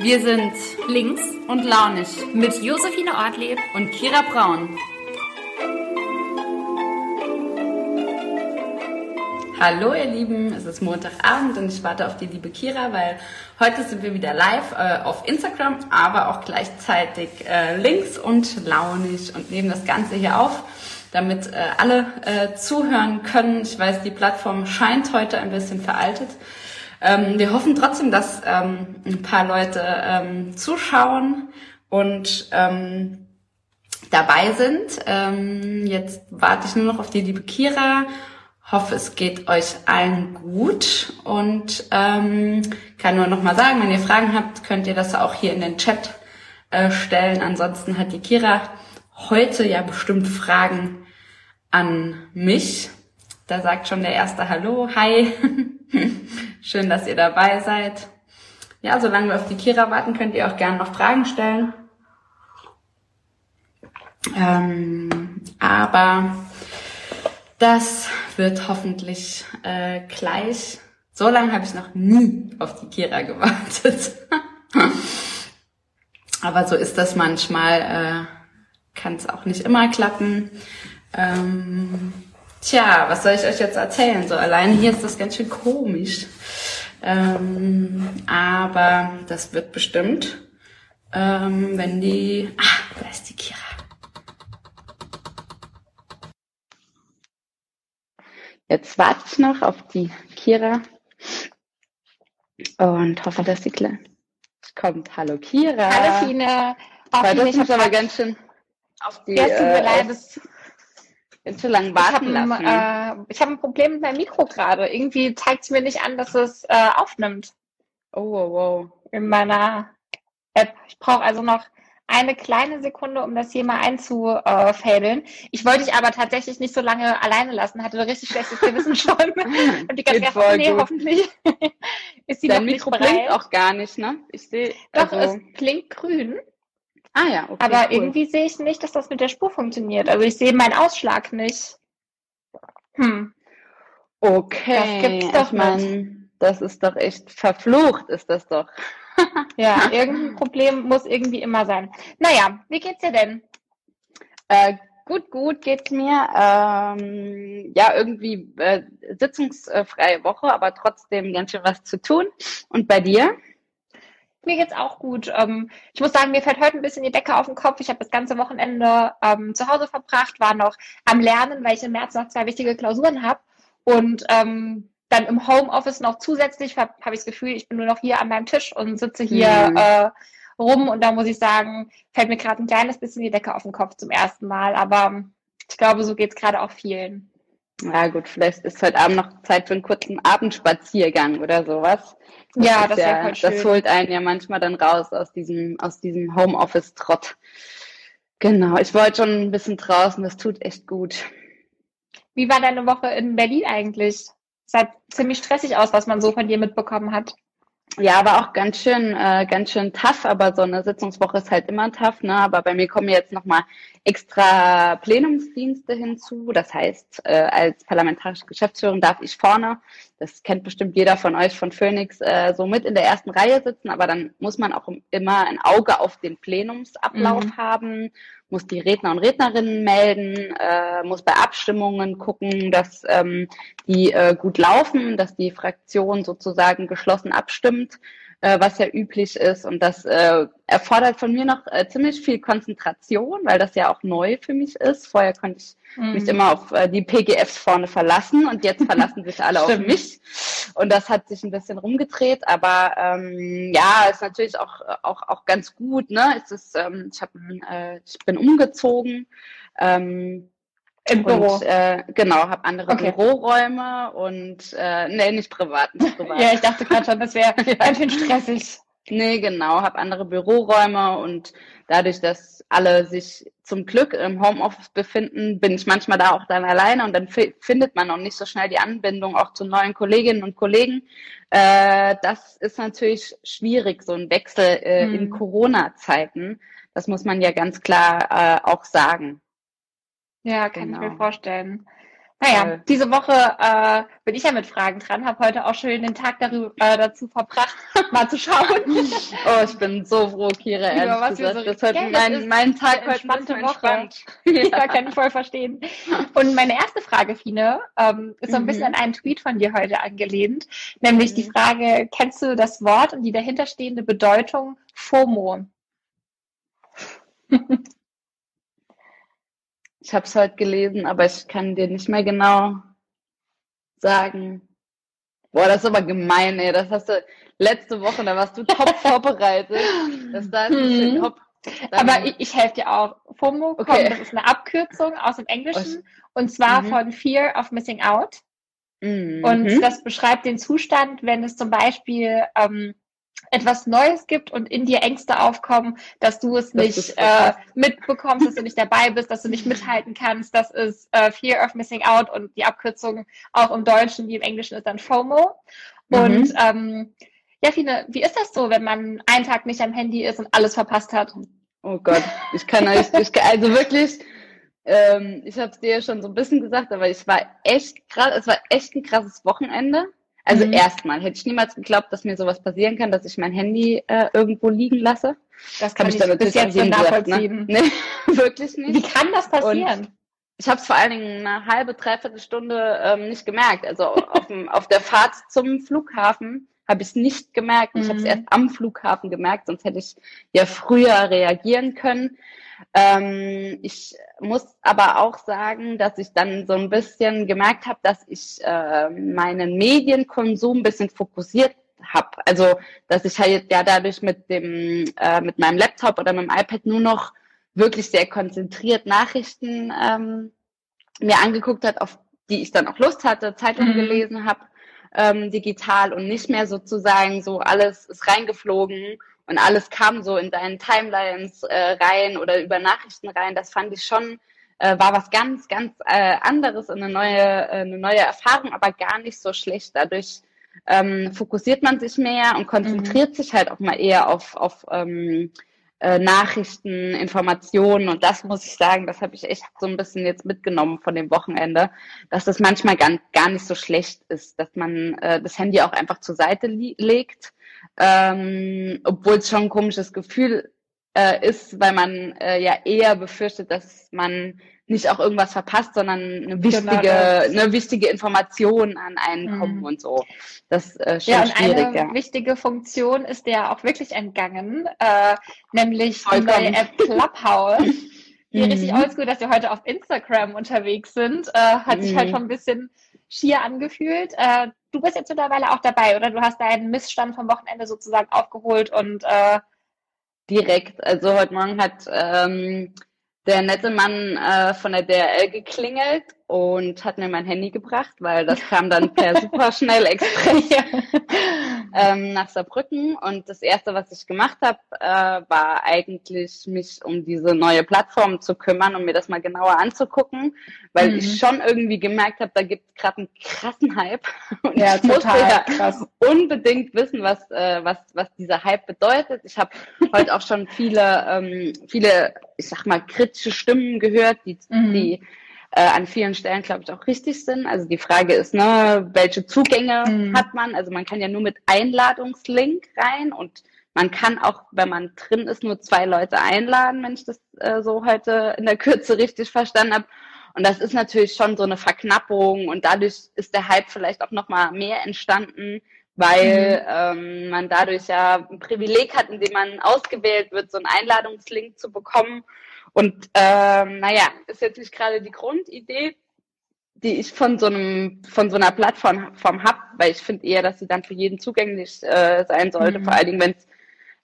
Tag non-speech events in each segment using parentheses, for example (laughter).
Wir sind links und launig mit Josephine Ortlieb und Kira Braun. Hallo ihr Lieben, es ist Montagabend und ich warte auf die liebe Kira, weil heute sind wir wieder live äh, auf Instagram, aber auch gleichzeitig äh, links und launig und nehmen das Ganze hier auf, damit äh, alle äh, zuhören können. Ich weiß, die Plattform scheint heute ein bisschen veraltet. Ähm, wir hoffen trotzdem, dass ähm, ein paar Leute ähm, zuschauen und ähm, dabei sind. Ähm, jetzt warte ich nur noch auf die liebe Kira. Hoffe, es geht euch allen gut und ähm, kann nur noch mal sagen, wenn ihr Fragen habt, könnt ihr das auch hier in den Chat äh, stellen. Ansonsten hat die Kira heute ja bestimmt Fragen an mich. Da sagt schon der erste Hallo, hi. (laughs) Schön, dass ihr dabei seid. Ja, solange wir auf die Kira warten, könnt ihr auch gerne noch Fragen stellen. Ähm, aber das wird hoffentlich äh, gleich. So lange habe ich noch nie auf die Kira gewartet. (laughs) aber so ist das manchmal. Äh, Kann es auch nicht immer klappen. Ähm, Tja, was soll ich euch jetzt erzählen? So allein hier ist das ganz schön komisch. Ähm, aber das wird bestimmt, ähm, wenn die. Ah, da ist die Kira. Jetzt warte ich noch auf die Kira und hoffe, dass sie gleich kommt. Hallo Kira. Hallo Fine. Ist mich aber ganz schön auf die. Ja, tut mir äh, leid, zu lange warten ich habe lassen. ein, äh, ich hab ein Problem mit meinem Mikro gerade. Irgendwie zeigt es mir nicht an, dass es äh, aufnimmt oh, wow, wow. in meiner App. Ich brauche also noch eine kleine Sekunde, um das hier mal einzufädeln. Ich wollte dich aber tatsächlich nicht so lange alleine lassen, hatte richtig schlechtes Gewissen (laughs) schon. Und die ganze Zeit, nee, gut. hoffentlich (laughs) ist sie Dein noch Mikro nicht blinkt bereit. auch gar nicht, ne? Ich sehe. Doch, also, es blinkt grün, ah ja, okay. aber cool. irgendwie sehe ich nicht, dass das mit der Spur funktioniert. Also ich sehe meinen Ausschlag nicht. Hm. Okay. Das gibt's doch ich mein, das ist doch echt verflucht, ist das doch. (laughs) Ja, (laughs) irgendein Problem muss irgendwie immer sein. Naja, wie geht's dir denn? Äh, gut, gut geht's mir. Ähm, ja, irgendwie äh, sitzungsfreie Woche, aber trotzdem ganz schön was zu tun. Und bei dir? Mir geht's auch gut. Ähm, ich muss sagen, mir fällt heute ein bisschen die Decke auf den Kopf. Ich habe das ganze Wochenende ähm, zu Hause verbracht, war noch am Lernen, weil ich im März noch zwei wichtige Klausuren habe. Und ähm, dann im Homeoffice noch zusätzlich habe hab ich das Gefühl, ich bin nur noch hier an meinem Tisch und sitze hier Mhm. äh, rum. Und da muss ich sagen, fällt mir gerade ein kleines bisschen die Decke auf den Kopf zum ersten Mal. Aber ich glaube, so geht's gerade auch vielen. Ja, gut, vielleicht ist heute Abend noch Zeit für einen kurzen Abendspaziergang oder sowas. Ja, ist das wäre voll schön. Das holt einen ja manchmal dann raus aus diesem, aus diesem Homeoffice-Trott. Genau, ich wollte schon ein bisschen draußen, das tut echt gut. Wie war deine Woche in Berlin eigentlich? Sah ziemlich stressig aus, was man so von dir mitbekommen hat. Ja, war auch ganz schön, äh, ganz schön tough, aber so eine Sitzungswoche ist halt immer tough, ne? Aber bei mir kommen jetzt nochmal extra Plenumsdienste hinzu. Das heißt, äh, als parlamentarische Geschäftsführerin darf ich vorne, das kennt bestimmt jeder von euch von Phoenix, äh, so mit in der ersten Reihe sitzen, aber dann muss man auch immer ein Auge auf den Plenumsablauf Mhm. haben, muss die Redner und Rednerinnen melden, äh, muss bei Abstimmungen gucken, dass ähm, die äh, gut laufen, dass die Fraktion sozusagen geschlossen abstimmt, äh, was ja üblich ist. Und das äh, erfordert von mir noch äh, ziemlich viel Konzentration, weil das ja auch neu für mich ist. Vorher konnte ich mich Mhm. immer auf äh, die PGFs vorne verlassen und jetzt verlassen sich alle auf mich. Und das hat sich ein bisschen rumgedreht, aber ähm, ja, ist natürlich auch, auch, auch ganz gut. Ne? Es ist, ähm, ich, hab, äh, ich bin umgezogen. Ähm, Im Büro. und äh, genau, habe andere Okay. Büroräume und äh, nee, nicht privat, nicht privat. (laughs) Ja, ich dachte gerade schon, das wäre (laughs) Ja. ganz schön stressig. Nee, genau, habe andere Büroräume und dadurch, dass alle sich zum Glück im Homeoffice befinden, bin ich manchmal da auch dann alleine und dann fi- findet man auch nicht so schnell die Anbindung auch zu neuen Kolleginnen und Kollegen. Äh, das ist natürlich schwierig, so ein Wechsel äh, in Hm. Corona-Zeiten. Das muss man ja ganz klar äh, auch sagen. Ja, kann ich Genau. mir vorstellen. Naja, äh, diese Woche äh, bin ich ja mit Fragen dran, habe heute auch schön den Tag darüber, äh, dazu verbracht, (laughs) mal zu schauen. (laughs) oh, ich bin so froh, Kira, ehrlich was gesagt. So das heute mein, mein Tag heute entspannte Woche. (laughs) ja, kann ich voll verstehen. Und meine erste Frage, Fine, ähm, ist so ein bisschen mhm. an einen Tweet von dir heute angelehnt, nämlich mhm. die Frage, kennst du das Wort und die dahinterstehende Bedeutung FOMO? Ich habe es heute gelesen, aber ich kann dir nicht mehr genau sagen. Boah, das ist aber gemein, ey. Das hast du letzte Woche, da warst du top (laughs) vorbereitet. Das da ist ein hm. top. Aber ich, ich helfe dir auch. FOMO okay. kommt, das ist eine Abkürzung aus dem Englischen oh, und zwar mhm. von Fear of Missing Out. Mhm. Und das beschreibt den Zustand, wenn es zum Beispiel ähm, etwas Neues gibt und in dir Ängste aufkommen, dass du es nicht äh, mitbekommst, dass du nicht dabei bist, dass du nicht mithalten kannst. Das ist äh, Fear of Missing Out und die Abkürzung auch im Deutschen wie im Englischen ist dann FOMO. Mhm. Und ähm, ja, Fine, wie ist das so, wenn man einen Tag nicht am Handy ist und alles verpasst hat? Oh Gott, ich kann euch, (laughs) ich, also wirklich, ähm, ich habe es dir schon so ein bisschen gesagt, aber ich war echt krass, es war echt ein krasses Wochenende. Also mhm. erstmal hätte ich niemals geglaubt, dass mir sowas passieren kann, dass ich mein Handy äh, irgendwo liegen lasse. Das kann ich, ich bis jetzt nicht nachvollziehen. Gesagt, ne? nee, (laughs) wirklich nicht. Wie kann das passieren? Und ich habe es vor allen Dingen eine halbe, dreiviertel Stunde ähm, nicht gemerkt. Also auf, dem, auf der Fahrt zum Flughafen habe ich es nicht gemerkt. Ich habe es mhm. erst am Flughafen gemerkt, sonst hätte ich ja früher reagieren können. Ähm, ich muss aber auch sagen, dass ich dann so ein bisschen gemerkt habe, dass ich äh, meinen Medienkonsum ein bisschen fokussiert habe. Also, dass ich halt ja dadurch mit dem, äh, mit meinem Laptop oder mit dem iPad nur noch wirklich sehr konzentriert Nachrichten ähm, mir angeguckt hat, auf die ich dann auch Lust hatte, Zeitungen mhm. gelesen habe, ähm, digital und nicht mehr sozusagen so alles ist reingeflogen und alles kam so in deinen Timelines äh, rein oder über Nachrichten rein. Das fand ich schon, äh, war was ganz, ganz äh, anderes und eine neue, äh, eine neue Erfahrung, aber gar nicht so schlecht. Dadurch ähm, fokussiert man sich mehr und konzentriert mhm. sich halt auch mal eher auf, auf ähm, äh, Nachrichten, Informationen. Und das muss ich sagen, das habe ich echt so ein bisschen jetzt mitgenommen von dem Wochenende, dass das manchmal gar, gar nicht so schlecht ist, dass man äh, das Handy auch einfach zur Seite legt. Ähm, obwohl es schon ein komisches Gefühl äh, ist, weil man äh, ja eher befürchtet, dass man nicht auch irgendwas verpasst, sondern eine wichtige, genau eine wichtige Information an einen mhm. kommen und so. Das äh, schon ja, und schwierig, eine ja. wichtige Funktion ist der auch wirklich entgangen, äh, nämlich die neue App Clubhouse. (laughs) die mhm. richtig oldschool, dass wir heute auf Instagram unterwegs sind, äh, hat mhm. sich halt mhm. schon ein bisschen schier angefühlt. Äh, du bist jetzt mittlerweile auch dabei, oder? Du hast deinen Missstand vom Wochenende sozusagen aufgeholt und äh, direkt. Also heute Morgen hat ähm, der nette Mann äh, von der DRL geklingelt und hat mir mein Handy gebracht, weil das kam dann per (laughs) Superschnell Express ähm, nach Saarbrücken. Und das erste, was ich gemacht habe, äh, war eigentlich mich um diese neue Plattform zu kümmern und um mir das mal genauer anzugucken, weil mhm. ich schon irgendwie gemerkt habe, da gibt es gerade einen krassen Hype. (laughs) Und ja, ich musste ja krass. unbedingt wissen, was, äh, was, was dieser Hype bedeutet. Ich habe (laughs) heute auch schon viele, ähm, viele, ich sag mal, kritische Stimmen gehört, die, mhm. die äh, an vielen Stellen, glaube ich, auch richtig sind. Also die Frage ist, ne, welche Zugänge mhm. hat man? Also man kann ja nur mit Einladungslink rein und man kann auch, wenn man drin ist, nur zwei Leute einladen, wenn ich das äh, so heute in der Kürze richtig verstanden habe. Und das ist natürlich schon so eine Verknappung und dadurch ist der Hype vielleicht auch nochmal mehr entstanden, weil mhm. ähm, man dadurch ja ein Privileg hat, indem man ausgewählt wird, so einen Einladungslink zu bekommen und ähm, naja, ist jetzt nicht gerade die Grundidee, die ich von so einem, von so einer Plattform habe, weil ich finde eher, dass sie dann für jeden zugänglich äh, sein sollte, mhm. vor allen Dingen, wenn es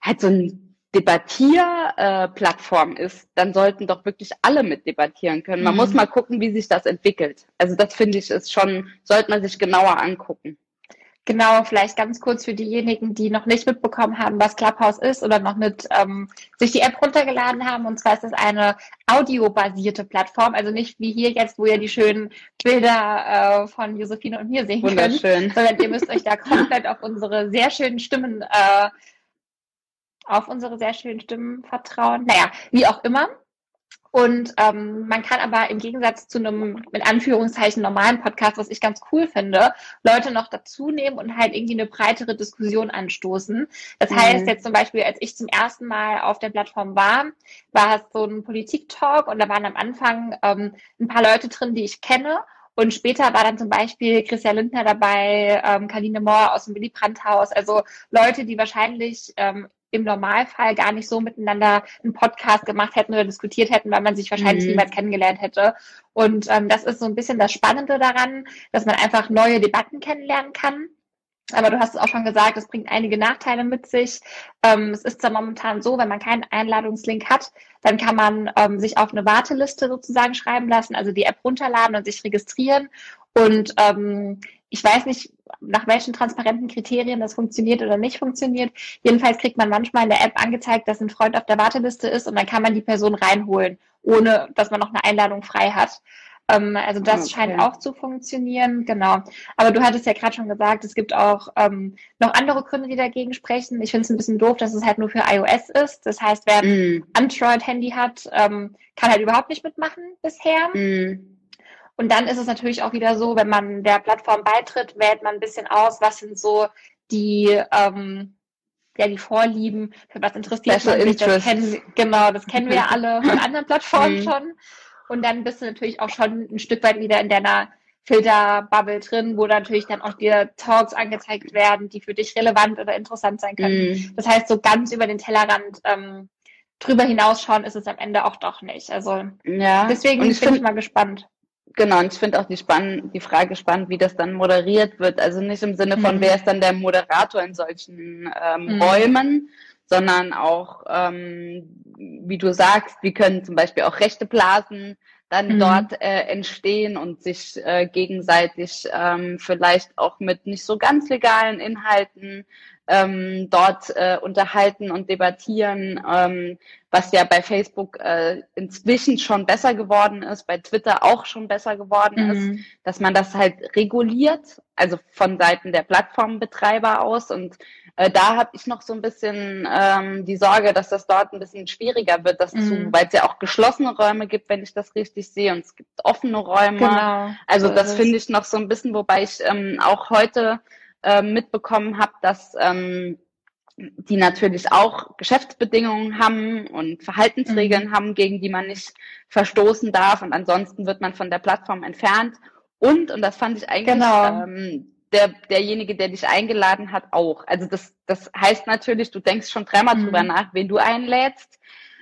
halt so ein Debattierplattform äh, ist, dann sollten doch wirklich alle mit debattieren können. Man mhm. muss mal gucken, wie sich das entwickelt. Also das finde ich ist schon, sollte man sich genauer angucken. Genau, vielleicht ganz kurz für diejenigen, die noch nicht mitbekommen haben, was Clubhouse ist oder noch nicht ähm, sich die App runtergeladen haben. Und zwar ist es eine audiobasierte Plattform, also nicht wie hier jetzt, wo ihr die schönen Bilder äh, von Josephine und mir sehen könnt, sondern ihr müsst euch da (laughs) komplett auf unsere sehr schönen Stimmen äh, auf unsere sehr schönen Stimmen vertrauen. Naja, wie auch immer. Und ähm, man kann aber im Gegensatz zu einem mit Anführungszeichen normalen Podcast, was ich ganz cool finde, Leute noch dazu nehmen und halt irgendwie eine breitere Diskussion anstoßen. Das mhm. heißt jetzt zum Beispiel, als ich zum ersten Mal auf der Plattform war, war es so ein Politik-Talk und da waren am Anfang ähm, ein paar Leute drin, die ich kenne. Und später war dann zum Beispiel Christian Lindner dabei, ähm, Karline Mohr aus dem Willy Brandt-Haus, also Leute, die wahrscheinlich ähm, im Normalfall gar nicht so miteinander einen Podcast gemacht hätten oder diskutiert hätten, weil man sich wahrscheinlich mhm. niemals kennengelernt hätte. Und ähm, das ist so ein bisschen das Spannende daran, dass man einfach neue Debatten kennenlernen kann. Aber du hast es auch schon gesagt, es bringt einige Nachteile mit sich. Ähm, es ist zwar momentan so, wenn man keinen Einladungslink hat, dann kann man ähm, sich auf eine Warteliste sozusagen schreiben lassen, also die App runterladen und sich registrieren. Und ähm, ich weiß nicht, nach welchen transparenten Kriterien das funktioniert oder nicht funktioniert. Jedenfalls kriegt man manchmal in der App angezeigt, dass ein Freund auf der Warteliste ist und dann kann man die Person reinholen, ohne dass man noch eine Einladung frei hat. Ähm, also das okay. scheint auch zu funktionieren, genau. Aber du hattest ja gerade schon gesagt, es gibt auch ähm, noch andere Gründe, die dagegen sprechen. Ich finde es ein bisschen doof, dass es halt nur für iOS ist. Das heißt, wer ein mm. Android-Handy hat, ähm, kann halt überhaupt nicht mitmachen bisher. Mm. Und dann ist es natürlich auch wieder so, wenn man der Plattform beitritt, wählt man ein bisschen aus, was sind so die, ähm, ja, die Vorlieben, für was interessiert Special man sich. Das kennen, genau, das kennen wir ja (laughs) alle von anderen Plattformen mhm. schon. Und dann bist du natürlich auch schon ein Stück weit wieder in deiner Filterbubble drin, wo natürlich dann auch dir Talks angezeigt werden, die für dich relevant oder interessant sein können. Mm. Das heißt, so ganz über den Tellerrand ähm, drüber hinausschauen ist es am Ende auch doch nicht. Also ja. deswegen bin ich mal gespannt. Genau, und ich finde auch die, spann die Frage spannend, wie das dann moderiert wird. Also nicht im Sinne von, mhm. wer ist dann der Moderator in solchen ähm, mhm. Räumen, sondern auch, ähm, wie du sagst, wie können zum Beispiel auch rechte Blasen dann mhm. dort äh, entstehen und sich äh, gegenseitig ähm, vielleicht auch mit nicht so ganz legalen Inhalten ähm, dort äh, unterhalten und debattieren, ähm, was ja bei Facebook äh, inzwischen schon besser geworden ist, bei Twitter auch schon besser geworden mhm. ist, dass man das halt reguliert, also von Seiten der Plattformbetreiber aus. Und äh, da habe ich noch so ein bisschen ähm, die Sorge, dass das dort ein bisschen schwieriger wird, das mhm. zu, weil es ja auch geschlossene Räume gibt, wenn ich das richtig sehe, und es gibt offene Räume. Genau. Also das finde ich noch so ein bisschen, wobei ich ähm, auch heute äh, mitbekommen habe, dass ähm, die natürlich auch Geschäftsbedingungen haben und Verhaltensregeln mhm. haben, gegen die man nicht verstoßen darf. Und ansonsten wird man von der Plattform entfernt. Und, und das fand ich eigentlich genau. ähm, der, derjenige, der dich eingeladen hat, auch. Also das, das heißt natürlich, du denkst schon dreimal mhm. drüber nach, wen du einlädst.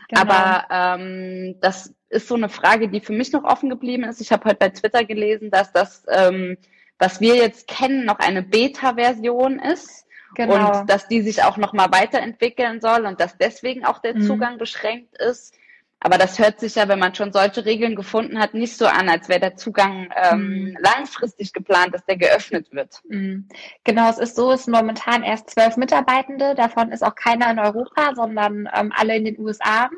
Genau. Aber ähm, das ist so eine Frage, die für mich noch offen geblieben ist. Ich habe heute bei Twitter gelesen, dass das ähm, was wir jetzt kennen, noch eine Beta-Version ist. Genau. Und dass die sich auch nochmal weiterentwickeln soll und dass deswegen auch der mhm. Zugang beschränkt ist. Aber das hört sich ja, wenn man schon solche Regeln gefunden hat, nicht so an, als wäre der Zugang ähm, mhm. langfristig geplant, dass der geöffnet wird. Mhm. Genau, es ist so, es sind momentan erst zwölf Mitarbeitende, davon ist auch keiner in Europa, sondern ähm, alle in den USA.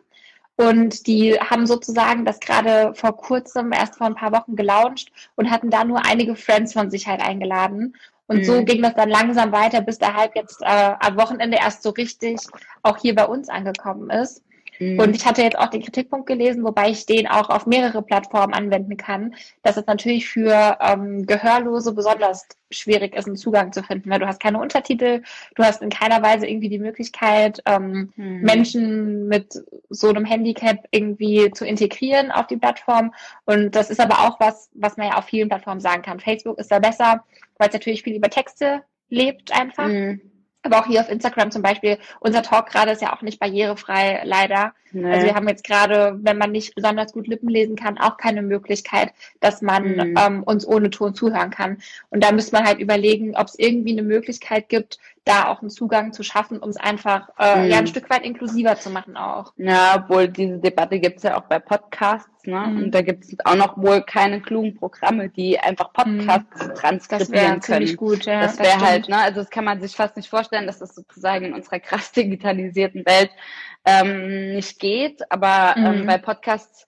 Und die haben sozusagen das gerade vor kurzem, erst vor ein paar Wochen gelauncht und hatten da nur einige Friends von sich halt eingeladen. Und mhm. so ging das dann langsam weiter, bis der Hype jetzt äh, am Wochenende erst so richtig auch hier bei uns angekommen ist. Mhm. Und ich hatte jetzt auch den Kritikpunkt gelesen, wobei ich den auch auf mehrere Plattformen anwenden kann, dass es natürlich für ähm, Gehörlose besonders schwierig ist, einen Zugang zu finden. Weil du hast keine Untertitel, du hast in keiner Weise irgendwie die Möglichkeit, ähm, mhm. Menschen mit so einem Handicap irgendwie zu integrieren auf die Plattform. Und das ist aber auch was, was man ja auf vielen Plattformen sagen kann. Facebook ist da besser, weil es natürlich viel über Texte lebt einfach. Mhm. Aber auch hier auf Instagram zum Beispiel, unser Talk gerade ist ja auch nicht barrierefrei, leider. Nee. Also wir haben jetzt gerade, wenn man nicht besonders gut Lippen lesen kann, auch keine Möglichkeit, dass man mhm. ähm, uns ohne Ton zuhören kann. Und da müsste man halt überlegen, ob es irgendwie eine Möglichkeit gibt, da auch einen Zugang zu schaffen, um es einfach äh, mhm. ja ein Stück weit inklusiver zu machen auch. Ja, obwohl diese Debatte gibt es ja auch bei Podcasts, ne? Mhm. Und da gibt es auch noch wohl keine klugen Programme, die einfach Podcasts mhm. transkribieren das können. Gut, ja, das wäre halt, ne? Also das kann man sich fast nicht vorstellen, dass das sozusagen in unserer krass (laughs) digitalisierten Welt ähm, nicht geht. Aber ähm, mhm. bei Podcasts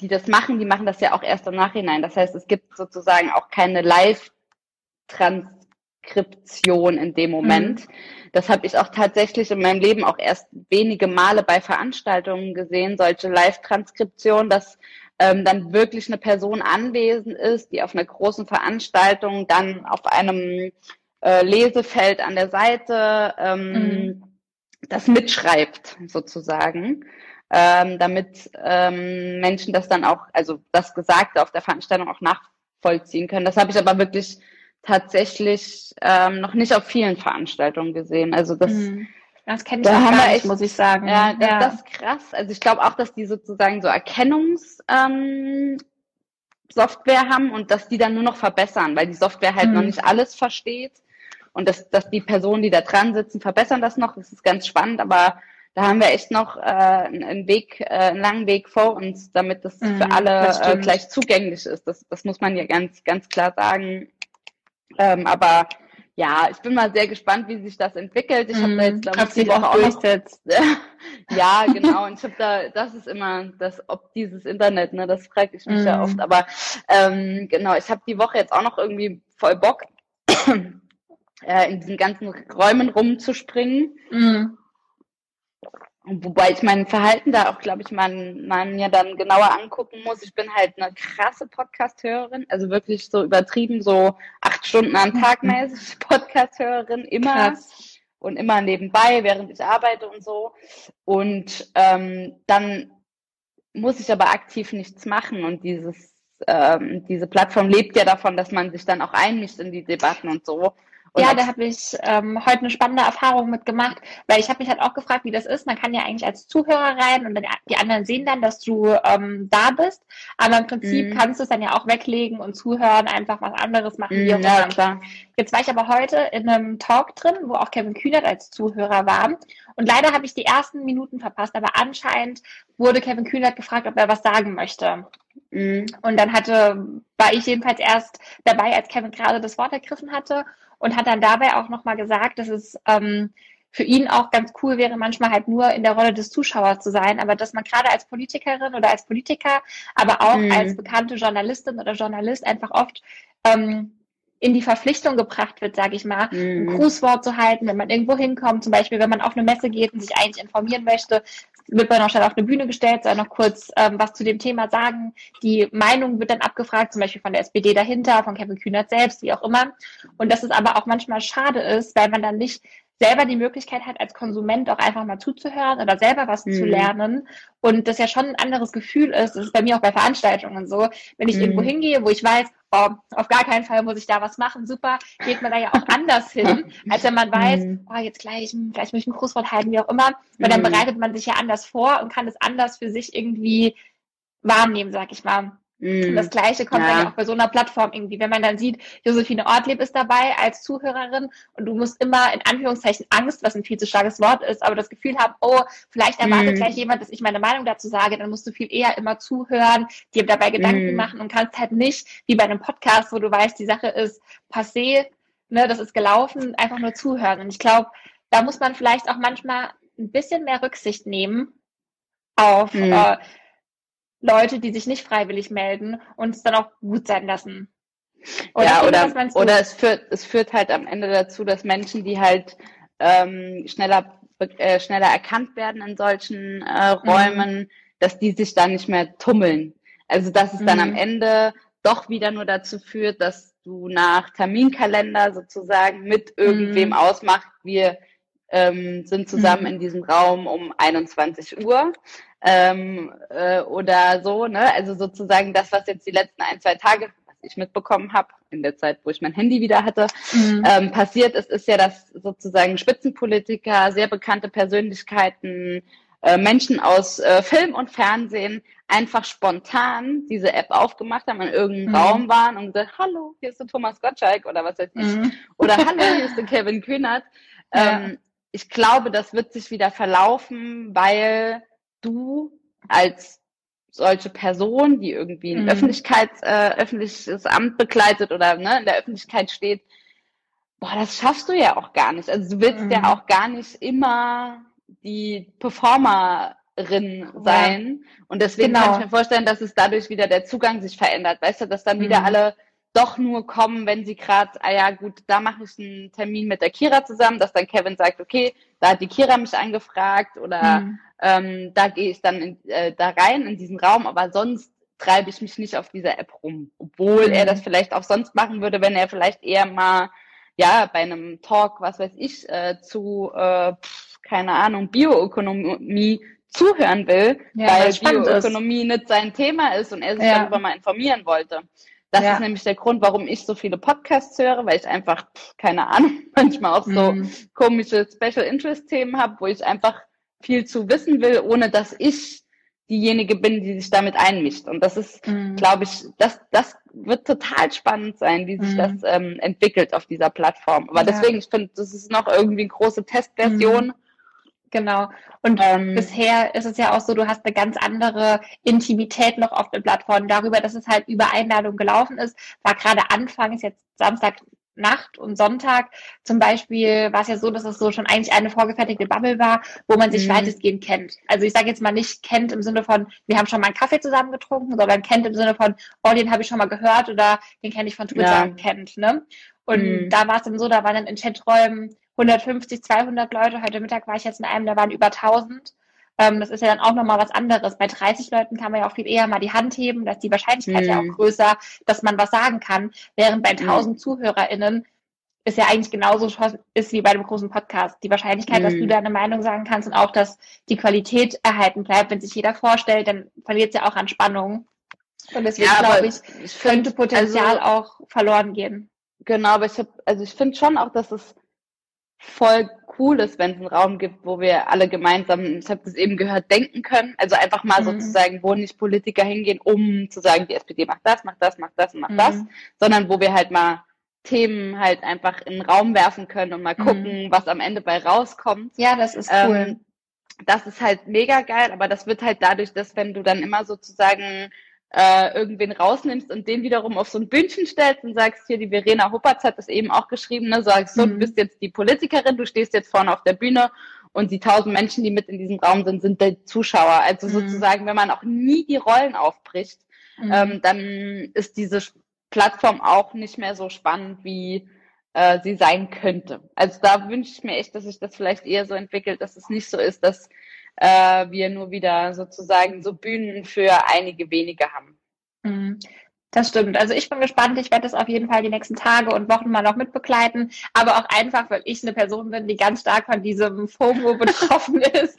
die das machen, die machen das ja auch erst im Nachhinein. Das heißt, es gibt sozusagen auch keine Live-Trans Transkription in dem Moment. Mhm. Das habe ich auch tatsächlich in meinem Leben auch erst wenige Male bei Veranstaltungen gesehen, solche Live-Transkriptionen, dass ähm, dann wirklich eine Person anwesend ist, die auf einer großen Veranstaltung dann auf einem äh, Lesefeld an der Seite ähm, mhm. Das mitschreibt, sozusagen. Ähm, damit ähm, Menschen das dann auch, also das Gesagte auf der Veranstaltung auch nachvollziehen können. Das habe ich aber wirklich tatsächlich ähm, noch nicht auf vielen Veranstaltungen gesehen. Also das, mhm. das kenne ich da auch gar nicht, echt, muss ich sagen. Ja, das, ja. das ist krass. Also ich glaube auch, dass die sozusagen so Erkennungs ähm, Software haben und dass die dann nur noch verbessern, weil die Software halt mhm. noch nicht alles versteht und dass, dass die Personen, die da dran sitzen, verbessern das noch. Das ist ganz spannend, aber da haben wir echt noch äh, einen Weg, äh, einen langen Weg vor uns, damit das mhm, für alle das äh, gleich zugänglich ist. Das, das muss man ja ganz, ganz klar sagen. Ähm, aber ja, ich bin mal sehr gespannt, wie sich das entwickelt. Ich habe da jetzt, glaube ich, die Woche auch durchsetzt. (laughs) Ja, genau. Und ich habe da, das ist immer das, ob dieses Internet, ne, das frage ich mich mm. ja oft. Aber ähm, genau, ich habe die Woche jetzt auch noch irgendwie voll Bock, äh, in diesen ganzen Räumen rumzuspringen. Mm. Wobei ich mein Verhalten da auch, glaube ich, man, man ja dann genauer angucken muss. Ich bin halt eine krasse Podcast-Hörerin, also wirklich so übertrieben, so acht Stunden am Tag mhm. mäßig (laughs) Podcast-Hörerin, immer Krass. und immer nebenbei, während ich arbeite und so. Und ähm, dann muss ich aber aktiv nichts machen und dieses ähm, diese Plattform lebt ja davon, dass man sich dann auch einmischt in die Debatten und so. Und ja, da habe ich ähm, heute eine spannende Erfahrung mitgemacht, weil ich habe mich halt auch gefragt, wie das ist. Man kann ja eigentlich als Zuhörer rein und dann die anderen sehen dann, dass du ähm, da bist. Aber im Prinzip mhm. kannst du es dann ja auch weglegen und zuhören, einfach was anderes machen. Mhm, ja, klar. Jetzt war ich aber heute in einem Talk drin, wo auch Kevin Kühnert als Zuhörer war. Und leider habe ich die ersten Minuten verpasst, aber anscheinend wurde Kevin Kühnert gefragt, ob er was sagen möchte. Mhm. Und dann hatte, war ich jedenfalls erst dabei, als Kevin gerade das Wort ergriffen hatte und hat dann dabei auch nochmal gesagt, dass es ähm, für ihn auch ganz cool wäre, manchmal halt nur in der Rolle des Zuschauers zu sein, aber dass man gerade als Politikerin oder als Politiker, aber auch mhm. als bekannte Journalistin oder Journalist einfach oft ähm, in die Verpflichtung gebracht wird, sage ich mal, mhm. ein Grußwort zu halten, wenn man irgendwo hinkommt, zum Beispiel, wenn man auf eine Messe geht und sich eigentlich informieren möchte, wird man auch schnell auf eine Bühne gestellt, soll noch kurz ähm, was zu dem Thema sagen. Die Meinung wird dann abgefragt, zum Beispiel von der SPD dahinter, von Kevin Kühnert selbst, wie auch immer. Und dass es aber auch manchmal schade ist, weil man dann nicht selber die Möglichkeit hat, als Konsument auch einfach mal zuzuhören oder selber was mhm. zu lernen. Und das ja schon ein anderes Gefühl ist. Das ist bei mir auch bei Veranstaltungen so. Wenn ich mhm. irgendwo hingehe, wo ich weiß, oh, auf gar keinen Fall muss ich da was machen, super, geht man da ja auch anders hin, (laughs) als wenn man weiß, mhm. oh, jetzt gleich, gleich muss ich ein Grußwort halten, wie auch immer. Weil dann mhm. bereitet man sich ja anders vor und kann es anders für sich irgendwie wahrnehmen, sag ich mal. Und das Gleiche kommt ja. dann ja auch bei so einer Plattform irgendwie. Wenn man dann sieht, Josephine Ortlieb ist dabei als Zuhörerin und du musst immer in Anführungszeichen Angst, was ein viel zu starkes Wort ist, aber das Gefühl haben, oh, vielleicht erwartet mm. gleich jemand, dass ich meine Meinung dazu sage, dann musst du viel eher immer zuhören, dir dabei Gedanken mm. machen und kannst halt nicht, wie bei einem Podcast, wo du weißt, die Sache ist passé, ne, das ist gelaufen, einfach nur zuhören. Und ich glaube, da muss man vielleicht auch manchmal ein bisschen mehr Rücksicht nehmen auf mm. äh, Leute, die sich nicht freiwillig melden und es dann auch gut sein lassen. Oder ja, oder, oder es führt, es führt halt am Ende dazu, dass Menschen, die halt ähm, schneller, äh, schneller erkannt werden in solchen äh, Räumen, mhm. dass die sich dann nicht mehr tummeln. Also dass es mhm. dann am mhm. Ende doch wieder nur dazu führt, dass du nach Terminkalender sozusagen mit irgendwem mhm. ausmacht, wir ähm, sind zusammen mhm. in diesem Raum um 21 Uhr ähm, äh, oder so, ne? Also sozusagen das, was jetzt die letzten ein, zwei Tage, was ich mitbekommen habe, in der Zeit, wo ich mein Handy wieder hatte, mhm. ähm, passiert ist, ist ja, dass sozusagen Spitzenpolitiker, sehr bekannte Persönlichkeiten, äh, Menschen aus äh, Film und Fernsehen einfach spontan diese App aufgemacht haben, in irgendeinem mhm. Raum waren und gesagt, hallo, hier ist der Thomas Gottschalk oder was weiß ich. Mhm. Oder hallo, (laughs) hier ist der Kevin Kühnert. Ja. Ähm, ich glaube, das wird sich wieder verlaufen, weil du als solche Person, die irgendwie ein mhm. Öffentlichkeits, äh, öffentliches Amt begleitet oder ne, in der Öffentlichkeit steht, boah, das schaffst du ja auch gar nicht. Also du willst mhm. ja auch gar nicht immer die Performerin sein. Ja. Und deswegen genau. kann ich mir vorstellen, dass es dadurch wieder der Zugang sich verändert. Weißt du, dass dann mhm. wieder alle doch nur kommen, wenn sie gerade, ah ja gut, da mache ich einen Termin mit der Kira zusammen, dass dann Kevin sagt, okay, da hat die Kira mich angefragt oder mhm. ähm, da gehe ich dann in, äh, da rein in diesen Raum, aber sonst treibe ich mich nicht auf dieser App rum, obwohl mhm. er das vielleicht auch sonst machen würde, wenn er vielleicht eher mal ja bei einem Talk, was weiß ich, äh, zu äh, keine Ahnung Bioökonomie zuhören will, ja, weil Bioökonomie nicht sein Thema ist und er sich ja. darüber mal informieren wollte. Das ja. ist nämlich der Grund, warum ich so viele Podcasts höre, weil ich einfach, keine Ahnung, (laughs) manchmal auch so mhm. komische Special Interest Themen habe, wo ich einfach viel zu wissen will, ohne dass ich diejenige bin, die sich damit einmischt. Und das ist, mhm. glaube ich, das, das wird total spannend sein, wie sich mhm. das ähm, entwickelt auf dieser Plattform. Aber ja. deswegen, ich finde, das ist noch irgendwie eine große Testversion. Mhm. Genau. Und ähm, bisher ist es ja auch so, du hast eine ganz andere Intimität noch auf der Plattform. Darüber, dass es halt über Einladung gelaufen ist, war gerade anfangs jetzt Samstag Nacht und Sonntag zum Beispiel war es ja so, dass es so schon eigentlich eine vorgefertigte Bubble war, wo man sich mhm. weitestgehend kennt. Also ich sage jetzt mal nicht kennt im Sinne von, wir haben schon mal einen Kaffee zusammen getrunken, sondern kennt im Sinne von, oh, den habe ich schon mal gehört oder den kenne ich von Twitter ja. kennt. Ne? Und mhm. da war es dann so, da waren dann in Chaträumen 150, 200 Leute. Heute Mittag war ich jetzt in einem, da waren über 1000. Ähm, das ist ja dann auch nochmal was anderes. Bei 30 Leuten kann man ja auch viel eher mal die Hand heben, dass die Wahrscheinlichkeit mhm. ja auch mhm. größer, dass man was sagen kann. Während bei 1000 mhm. ZuhörerInnen ist ja eigentlich genauso ist wie bei einem großen Podcast. Die Wahrscheinlichkeit, mhm. dass du mhm. deine Meinung sagen kannst und auch, dass die Qualität erhalten bleibt, wenn sich jeder vorstellt, dann verliert es ja auch an Spannung. Und deswegen ja, glaube ich, ich könnte Potenzial also, auch verloren gehen. Genau, aber ich habe, also ich finde schon auch, dass es voll cool ist, wenn es einen Raum gibt, wo wir alle gemeinsam, ich habe das eben gehört, denken können. Also einfach mal mhm. sozusagen, wo nicht Politiker hingehen, um zu sagen, die SPD macht das, macht das, macht das und macht mhm. das, sondern wo wir halt mal Themen halt einfach in den Raum werfen können und mal gucken, mhm. was am Ende bei rauskommt. Ja, das ist cool. Ähm, das ist halt mega geil, aber das wird halt dadurch, dass wenn du dann immer sozusagen äh, irgendwen rausnimmst und den wiederum auf so ein Bündchen stellst und sagst, hier, die Verena Huppertz hat das eben auch geschrieben, ne, sagst so, mhm. du bist jetzt die Politikerin, du stehst jetzt vorne auf der Bühne und die tausend Menschen, die mit in diesem Raum sind, sind die Zuschauer. Also mhm. sozusagen, wenn man auch nie die Rollen aufbricht, mhm. ähm, dann ist diese Plattform auch nicht mehr so spannend, wie äh, sie sein könnte. Also da wünsche ich mir echt, dass sich das vielleicht eher so entwickelt, dass es nicht so ist, dass äh, wir nur wieder sozusagen so Bühnen für einige wenige haben. Mhm. Das stimmt. Also ich bin gespannt. Ich werde das auf jeden Fall die nächsten Tage und Wochen mal noch mitbegleiten. Aber auch einfach, weil ich eine Person bin, die ganz stark von diesem FOMO (laughs) betroffen ist.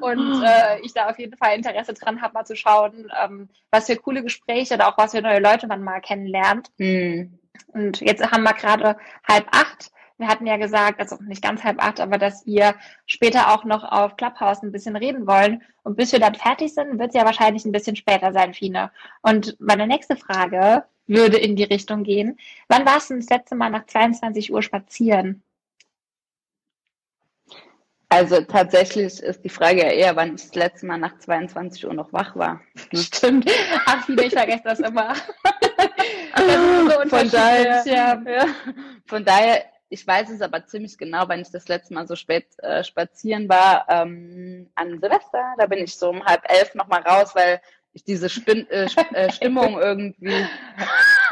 Und (laughs) äh, ich da auf jeden Fall Interesse dran habe, mal zu schauen, ähm, was für coole Gespräche oder auch was für neue Leute man mal kennenlernt. Mhm. Und jetzt haben wir gerade halb acht. Wir hatten ja gesagt, also nicht ganz halb acht, aber dass wir später auch noch auf Clubhouse ein bisschen reden wollen. Und bis wir dann fertig sind, wird es ja wahrscheinlich ein bisschen später sein, Fine. Und meine nächste Frage würde in die Richtung gehen. Wann warst du das letzte Mal nach 22 Uhr spazieren? Also tatsächlich ist die Frage ja eher, wann ich das letzte Mal nach 22 Uhr noch wach war. (laughs) Hm? Stimmt. Ach, viele, ich vergesse das immer. (laughs) das so von daher, ja. Von daher ich weiß es aber ziemlich genau, wenn ich das letzte Mal so spät äh, spazieren war, ähm, an Silvester. Da bin ich so um halb elf nochmal raus, weil ich diese Spin äh, äh, (laughs) Stimmung irgendwie.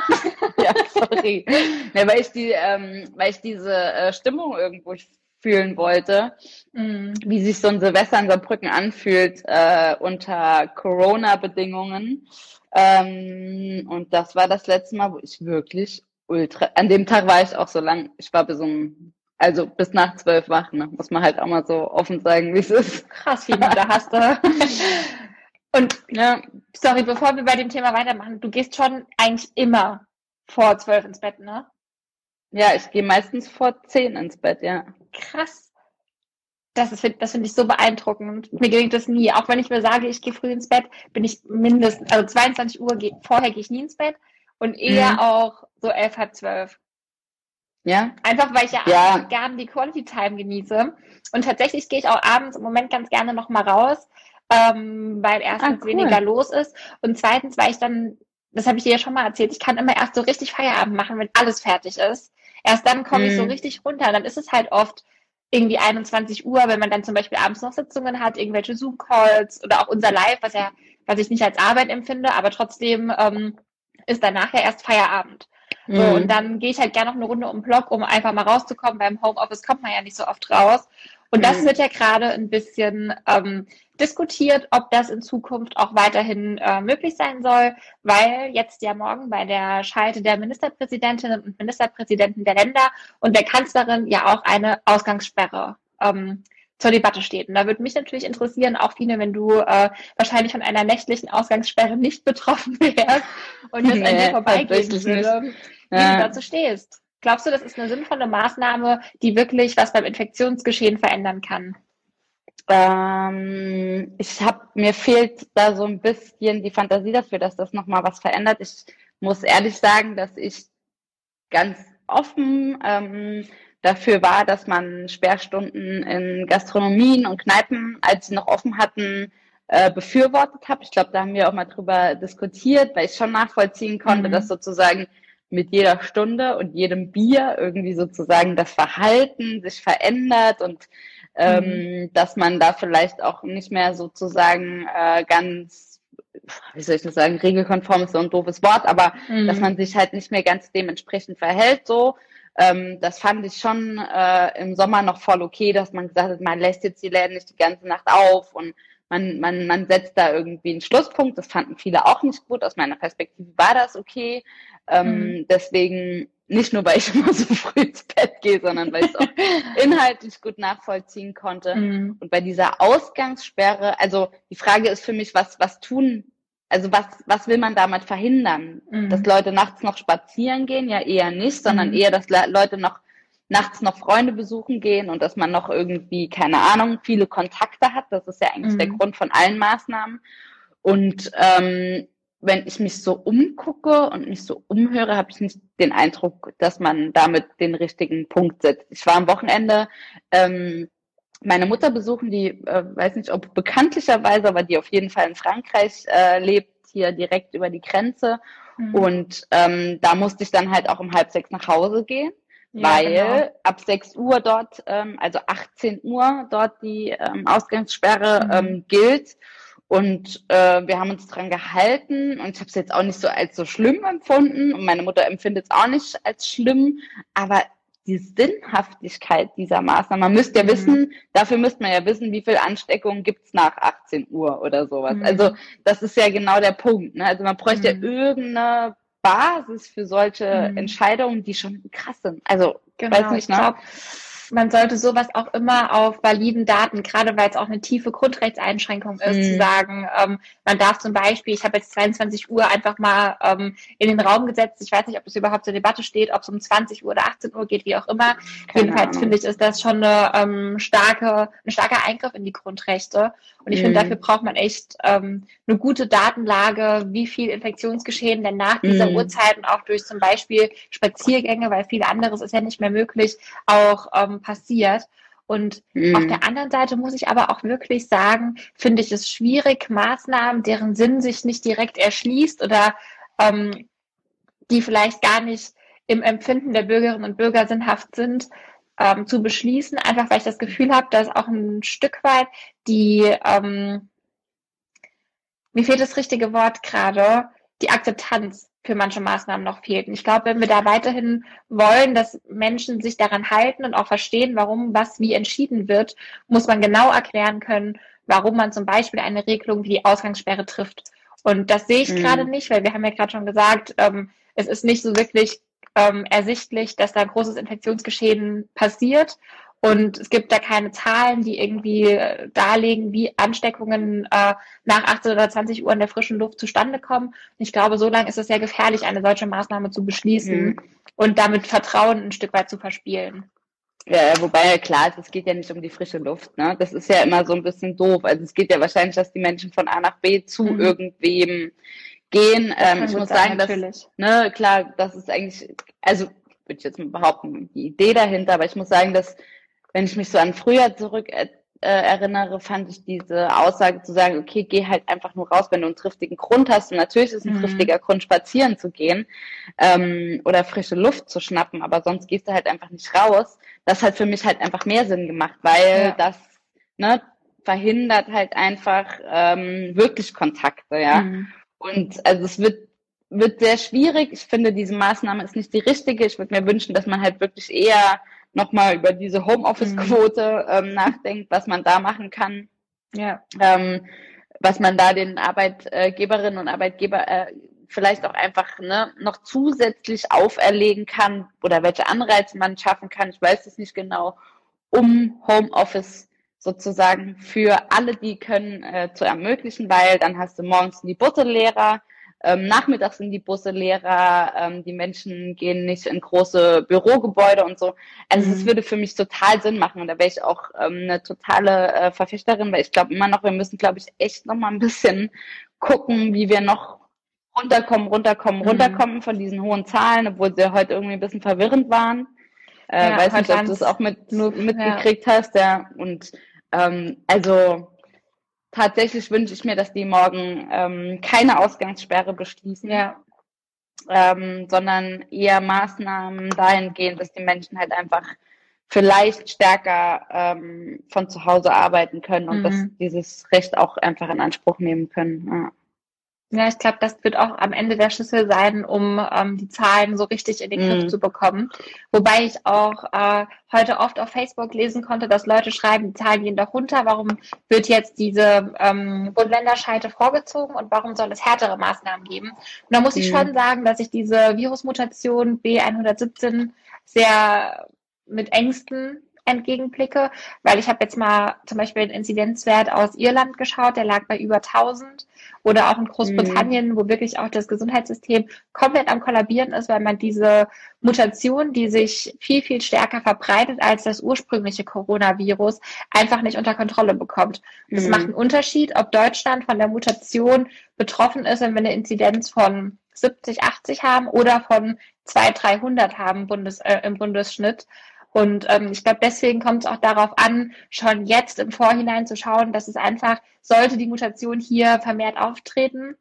(laughs) ja, sorry. Ja, weil ich die, ähm, weil ich diese äh, Stimmung irgendwo fühlen wollte, mm. wie sich so ein Silvester in Saarbrücken anfühlt äh, unter Corona-Bedingungen. Ähm, und das war das letzte Mal, wo ich wirklich ultra. An dem Tag war ich auch so lang. Ich war bis um, also bis nach zwölf wach, ne? Muss man halt auch mal so offen sagen, wie es ist. Krass, wie du da hast du. (laughs) Und ja. sorry, bevor wir bei dem Thema weitermachen, du gehst schon eigentlich immer vor zwölf ins Bett, ne? Ja, ich gehe meistens vor zehn ins Bett, ja. Krass. Das, ist, das finde ich so beeindruckend. Mir gelingt das nie. Auch wenn ich mir sage, ich gehe früh ins Bett, bin ich mindestens, also 22 Uhr, vorher gehe ich nie ins Bett und eher mhm. auch so elf, halb zwölf. Ja. Einfach weil ich ja, ja. gerne die Quality Time genieße. Und tatsächlich gehe ich auch abends im Moment ganz gerne nochmal raus, ähm, weil erstens ah, cool. weniger los ist und zweitens, weil ich dann, das habe ich dir ja schon mal erzählt, ich kann immer erst so richtig Feierabend machen, wenn alles fertig ist. Erst dann komme mhm. ich so mhm. richtig runter. Dann ist es halt oft irgendwie 21 Uhr, wenn man dann zum Beispiel abends noch Sitzungen hat, irgendwelche Zoom-Calls oder auch unser Live, was ja, was ich nicht als Arbeit empfinde, aber trotzdem ähm, ist dann nachher erst Feierabend. So, mhm. und dann gehe ich halt gerne noch eine Runde um den Block, um einfach mal rauszukommen. Beim Homeoffice kommt man ja nicht so oft raus. Und das mhm. wird ja gerade ein bisschen ähm, diskutiert, ob das in Zukunft auch weiterhin äh, möglich sein soll, weil jetzt ja morgen bei der Schalte der Ministerpräsidentinnen und Ministerpräsidenten der Länder und der Kanzlerin ja auch eine Ausgangssperre ähm, zur Debatte steht. Und da würde mich natürlich interessieren, auch Fine, wenn du äh, wahrscheinlich von einer nächtlichen Ausgangssperre nicht betroffen (laughs) wärst und das nee, an dir vorbeigehen würde, wie ja. du dazu stehst. Glaubst du, das ist eine sinnvolle Maßnahme, die wirklich was beim Infektionsgeschehen verändern kann? Ähm, ich habe mir fehlt da so ein bisschen die Fantasie dafür, dass das nochmal was verändert. Ich muss ehrlich sagen, dass ich ganz offen ähm, dafür war, dass man Sperrstunden in Gastronomien und Kneipen, als sie noch offen hatten, äh, befürwortet habe. Ich glaube, da haben wir auch mal drüber diskutiert, weil ich schon nachvollziehen konnte, mhm. dass sozusagen mit jeder Stunde und jedem Bier irgendwie sozusagen das Verhalten sich verändert und ähm, mhm. dass man da vielleicht auch nicht mehr sozusagen äh, ganz wie soll ich das sagen, regelkonform ist so ein doofes Wort, aber mhm. dass man sich halt nicht mehr ganz dementsprechend verhält so. Ähm, das fand ich schon äh, im Sommer noch voll okay, dass man gesagt hat, man lässt jetzt die Läden nicht die ganze Nacht auf und man, man, man setzt da irgendwie einen Schlusspunkt. Das fanden viele auch nicht gut. Aus meiner Perspektive war das okay. Ähm, mhm. Deswegen nicht nur, weil ich (laughs) immer so früh ins Bett gehe, sondern weil ich es auch (laughs) inhaltlich gut nachvollziehen konnte. Mhm. Und bei dieser Ausgangssperre, also die Frage ist für mich, was, was tun also was, was will man damit verhindern? Mhm. Dass Leute nachts noch spazieren gehen? Ja, eher nicht, sondern mhm. eher, dass Leute noch nachts noch Freunde besuchen gehen und dass man noch irgendwie, keine Ahnung, viele Kontakte hat. Das ist ja eigentlich mhm. der Grund von allen Maßnahmen. Und ähm, wenn ich mich so umgucke und mich so umhöre, habe ich nicht den Eindruck, dass man damit den richtigen Punkt setzt. Ich war am Wochenende ähm, meine Mutter besuchen, die äh, weiß nicht, ob bekanntlicherweise, aber die auf jeden Fall in Frankreich äh, lebt, hier direkt über die Grenze. Mhm. Und ähm, da musste ich dann halt auch um halb sechs nach Hause gehen, ja, weil genau. ab sechs Uhr dort, ähm, also 18 Uhr dort die ähm, Ausgangssperre mhm. ähm, gilt. Und äh, wir haben uns dran gehalten und ich habe es jetzt auch nicht so als so schlimm empfunden und meine Mutter empfindet es auch nicht als schlimm, aber die Sinnhaftigkeit dieser Maßnahme. Man müsste ja mhm. wissen, dafür müsste man ja wissen, wie viel Ansteckungen gibt's nach 18 Uhr oder sowas. Mhm. Also das ist ja genau der Punkt. Ne? Also man bräuchte mhm. ja irgendeine Basis für solche mhm. Entscheidungen, die schon krass sind. Also genau, weiß nicht, ne? Man sollte sowas auch immer auf validen Daten, gerade weil es auch eine tiefe Grundrechtseinschränkung ist, mhm. zu sagen, ähm, man darf zum Beispiel, ich habe jetzt 22 Uhr einfach mal ähm, in den Raum gesetzt, ich weiß nicht, ob es überhaupt zur Debatte steht, ob es um 20 Uhr oder 18 Uhr geht, wie auch immer. Keine Jedenfalls finde ich, ist das schon eine ähm, starke, ein starker Eingriff in die Grundrechte. Und ich mhm. finde, dafür braucht man echt ähm, eine gute Datenlage, wie viel Infektionsgeschehen denn nach dieser mhm. Uhrzeit und auch durch zum Beispiel Spaziergänge, weil viel anderes ist ja nicht mehr möglich, auch ähm, passiert. Und mhm. auf der anderen Seite muss ich aber auch wirklich sagen, finde ich es schwierig, Maßnahmen, deren Sinn sich nicht direkt erschließt oder ähm, die vielleicht gar nicht im Empfinden der Bürgerinnen und Bürger sinnhaft sind, ähm, zu beschließen, einfach weil ich das Gefühl habe, dass auch ein Stück weit die, ähm, mir fehlt das richtige Wort gerade, die Akzeptanz für manche Maßnahmen noch fehlt. Und ich glaube, wenn wir da weiterhin wollen, dass Menschen sich daran halten und auch verstehen, warum was wie entschieden wird, muss man genau erklären können, warum man zum Beispiel eine Regelung wie die Ausgangssperre trifft. Und das sehe ich mhm. gerade nicht, weil wir haben ja gerade schon gesagt, ähm, es ist nicht so wirklich ähm, ersichtlich, dass da ein großes Infektionsgeschehen passiert. Und es gibt da keine Zahlen, die irgendwie äh, darlegen, wie Ansteckungen äh, nach 18 oder 20 Uhr in der frischen Luft zustande kommen. Und ich glaube, so lange ist es sehr gefährlich, eine solche Maßnahme zu beschließen mhm. und damit Vertrauen ein Stück weit zu verspielen. Ja, wobei klar ist, es geht ja nicht um die frische Luft. Ne? Das ist ja immer so ein bisschen doof. Also es geht ja wahrscheinlich, dass die Menschen von A nach B zu mhm. irgendwem gehen. Ähm, ich muss sagen, dass, ne, klar, das ist eigentlich, also würde ich jetzt mal behaupten, die Idee dahinter, aber ich muss sagen, dass wenn ich mich so an früher zurück äh, erinnere, fand ich diese Aussage zu sagen, okay, geh halt einfach nur raus, wenn du einen triftigen Grund hast. Und natürlich ist ein mhm. triftiger Grund, spazieren zu gehen ähm, oder frische Luft zu schnappen, aber sonst gehst du halt einfach nicht raus. Das hat für mich halt einfach mehr Sinn gemacht, weil ja. das ne, verhindert halt einfach ähm, wirklich Kontakte, ja. Mhm. Und also es wird wird sehr schwierig. Ich finde, diese Maßnahme ist nicht die richtige. Ich würde mir wünschen, dass man halt wirklich eher nochmal über diese Homeoffice-Quote ähm, nachdenkt, was man da machen kann. Ja. Ähm, was man da den Arbeitgeberinnen und Arbeitgeber äh, vielleicht auch einfach ne, noch zusätzlich auferlegen kann oder welche Anreize man schaffen kann. Ich weiß es nicht genau, um Homeoffice sozusagen für alle, die können, äh, zu ermöglichen, weil dann hast du morgens die Busse-Lehrer, ähm, nachmittags sind die Busse leerer, ähm, die Menschen gehen nicht in große Bürogebäude und so. Also es mhm. würde für mich total Sinn machen und da wäre ich auch ähm, eine totale äh, Verfechterin, weil ich glaube immer noch, wir müssen, glaube ich, echt noch mal ein bisschen gucken, wie wir noch runterkommen, runterkommen, mhm. runterkommen von diesen hohen Zahlen, obwohl sie heute irgendwie ein bisschen verwirrend waren. Äh, ja, weiß nicht, ob du es auch mit, mitgekriegt ja. hast, ja. Und ähm, also tatsächlich wünsche ich mir, dass die morgen ähm, keine Ausgangssperre beschließen, ja. ähm, sondern eher Maßnahmen dahingehend, dass die Menschen halt einfach vielleicht stärker ähm, von zu Hause arbeiten können und mhm. dass dieses Recht auch einfach in Anspruch nehmen können. Ja. Ja, ich glaube, das wird auch am Ende der Schlüssel sein, um ähm, die Zahlen so richtig in den Griff mm. zu bekommen. Wobei ich auch äh, heute oft auf Facebook lesen konnte, dass Leute schreiben, die Zahlen gehen doch runter. Warum wird jetzt diese ähm, Bund-Länder-Scheite vorgezogen und warum soll es härtere Maßnahmen geben? Und da muss mm. ich mhm. schon sagen, dass ich diese Virusmutation B117 sehr mit Ängsten entgegenblicke, weil ich habe jetzt mal zum Beispiel den Inzidenzwert aus Irland geschaut, der lag bei über 1000 oder auch in Großbritannien, mhm. wo wirklich auch das Gesundheitssystem komplett am kollabieren ist, weil man diese Mutation, die sich viel, viel stärker verbreitet als das ursprüngliche Coronavirus, einfach nicht unter Kontrolle bekommt. Das mhm. macht einen Unterschied, ob Deutschland von der Mutation betroffen ist, wenn wir eine Inzidenz von 70, 80 haben oder von 200, 300 haben Bundes, äh, im Bundesschnitt. Und ähm, ich glaube, deswegen kommt es auch darauf an, schon jetzt im Vorhinein zu schauen, dass es einfach, sollte die Mutation hier vermehrt auftreten,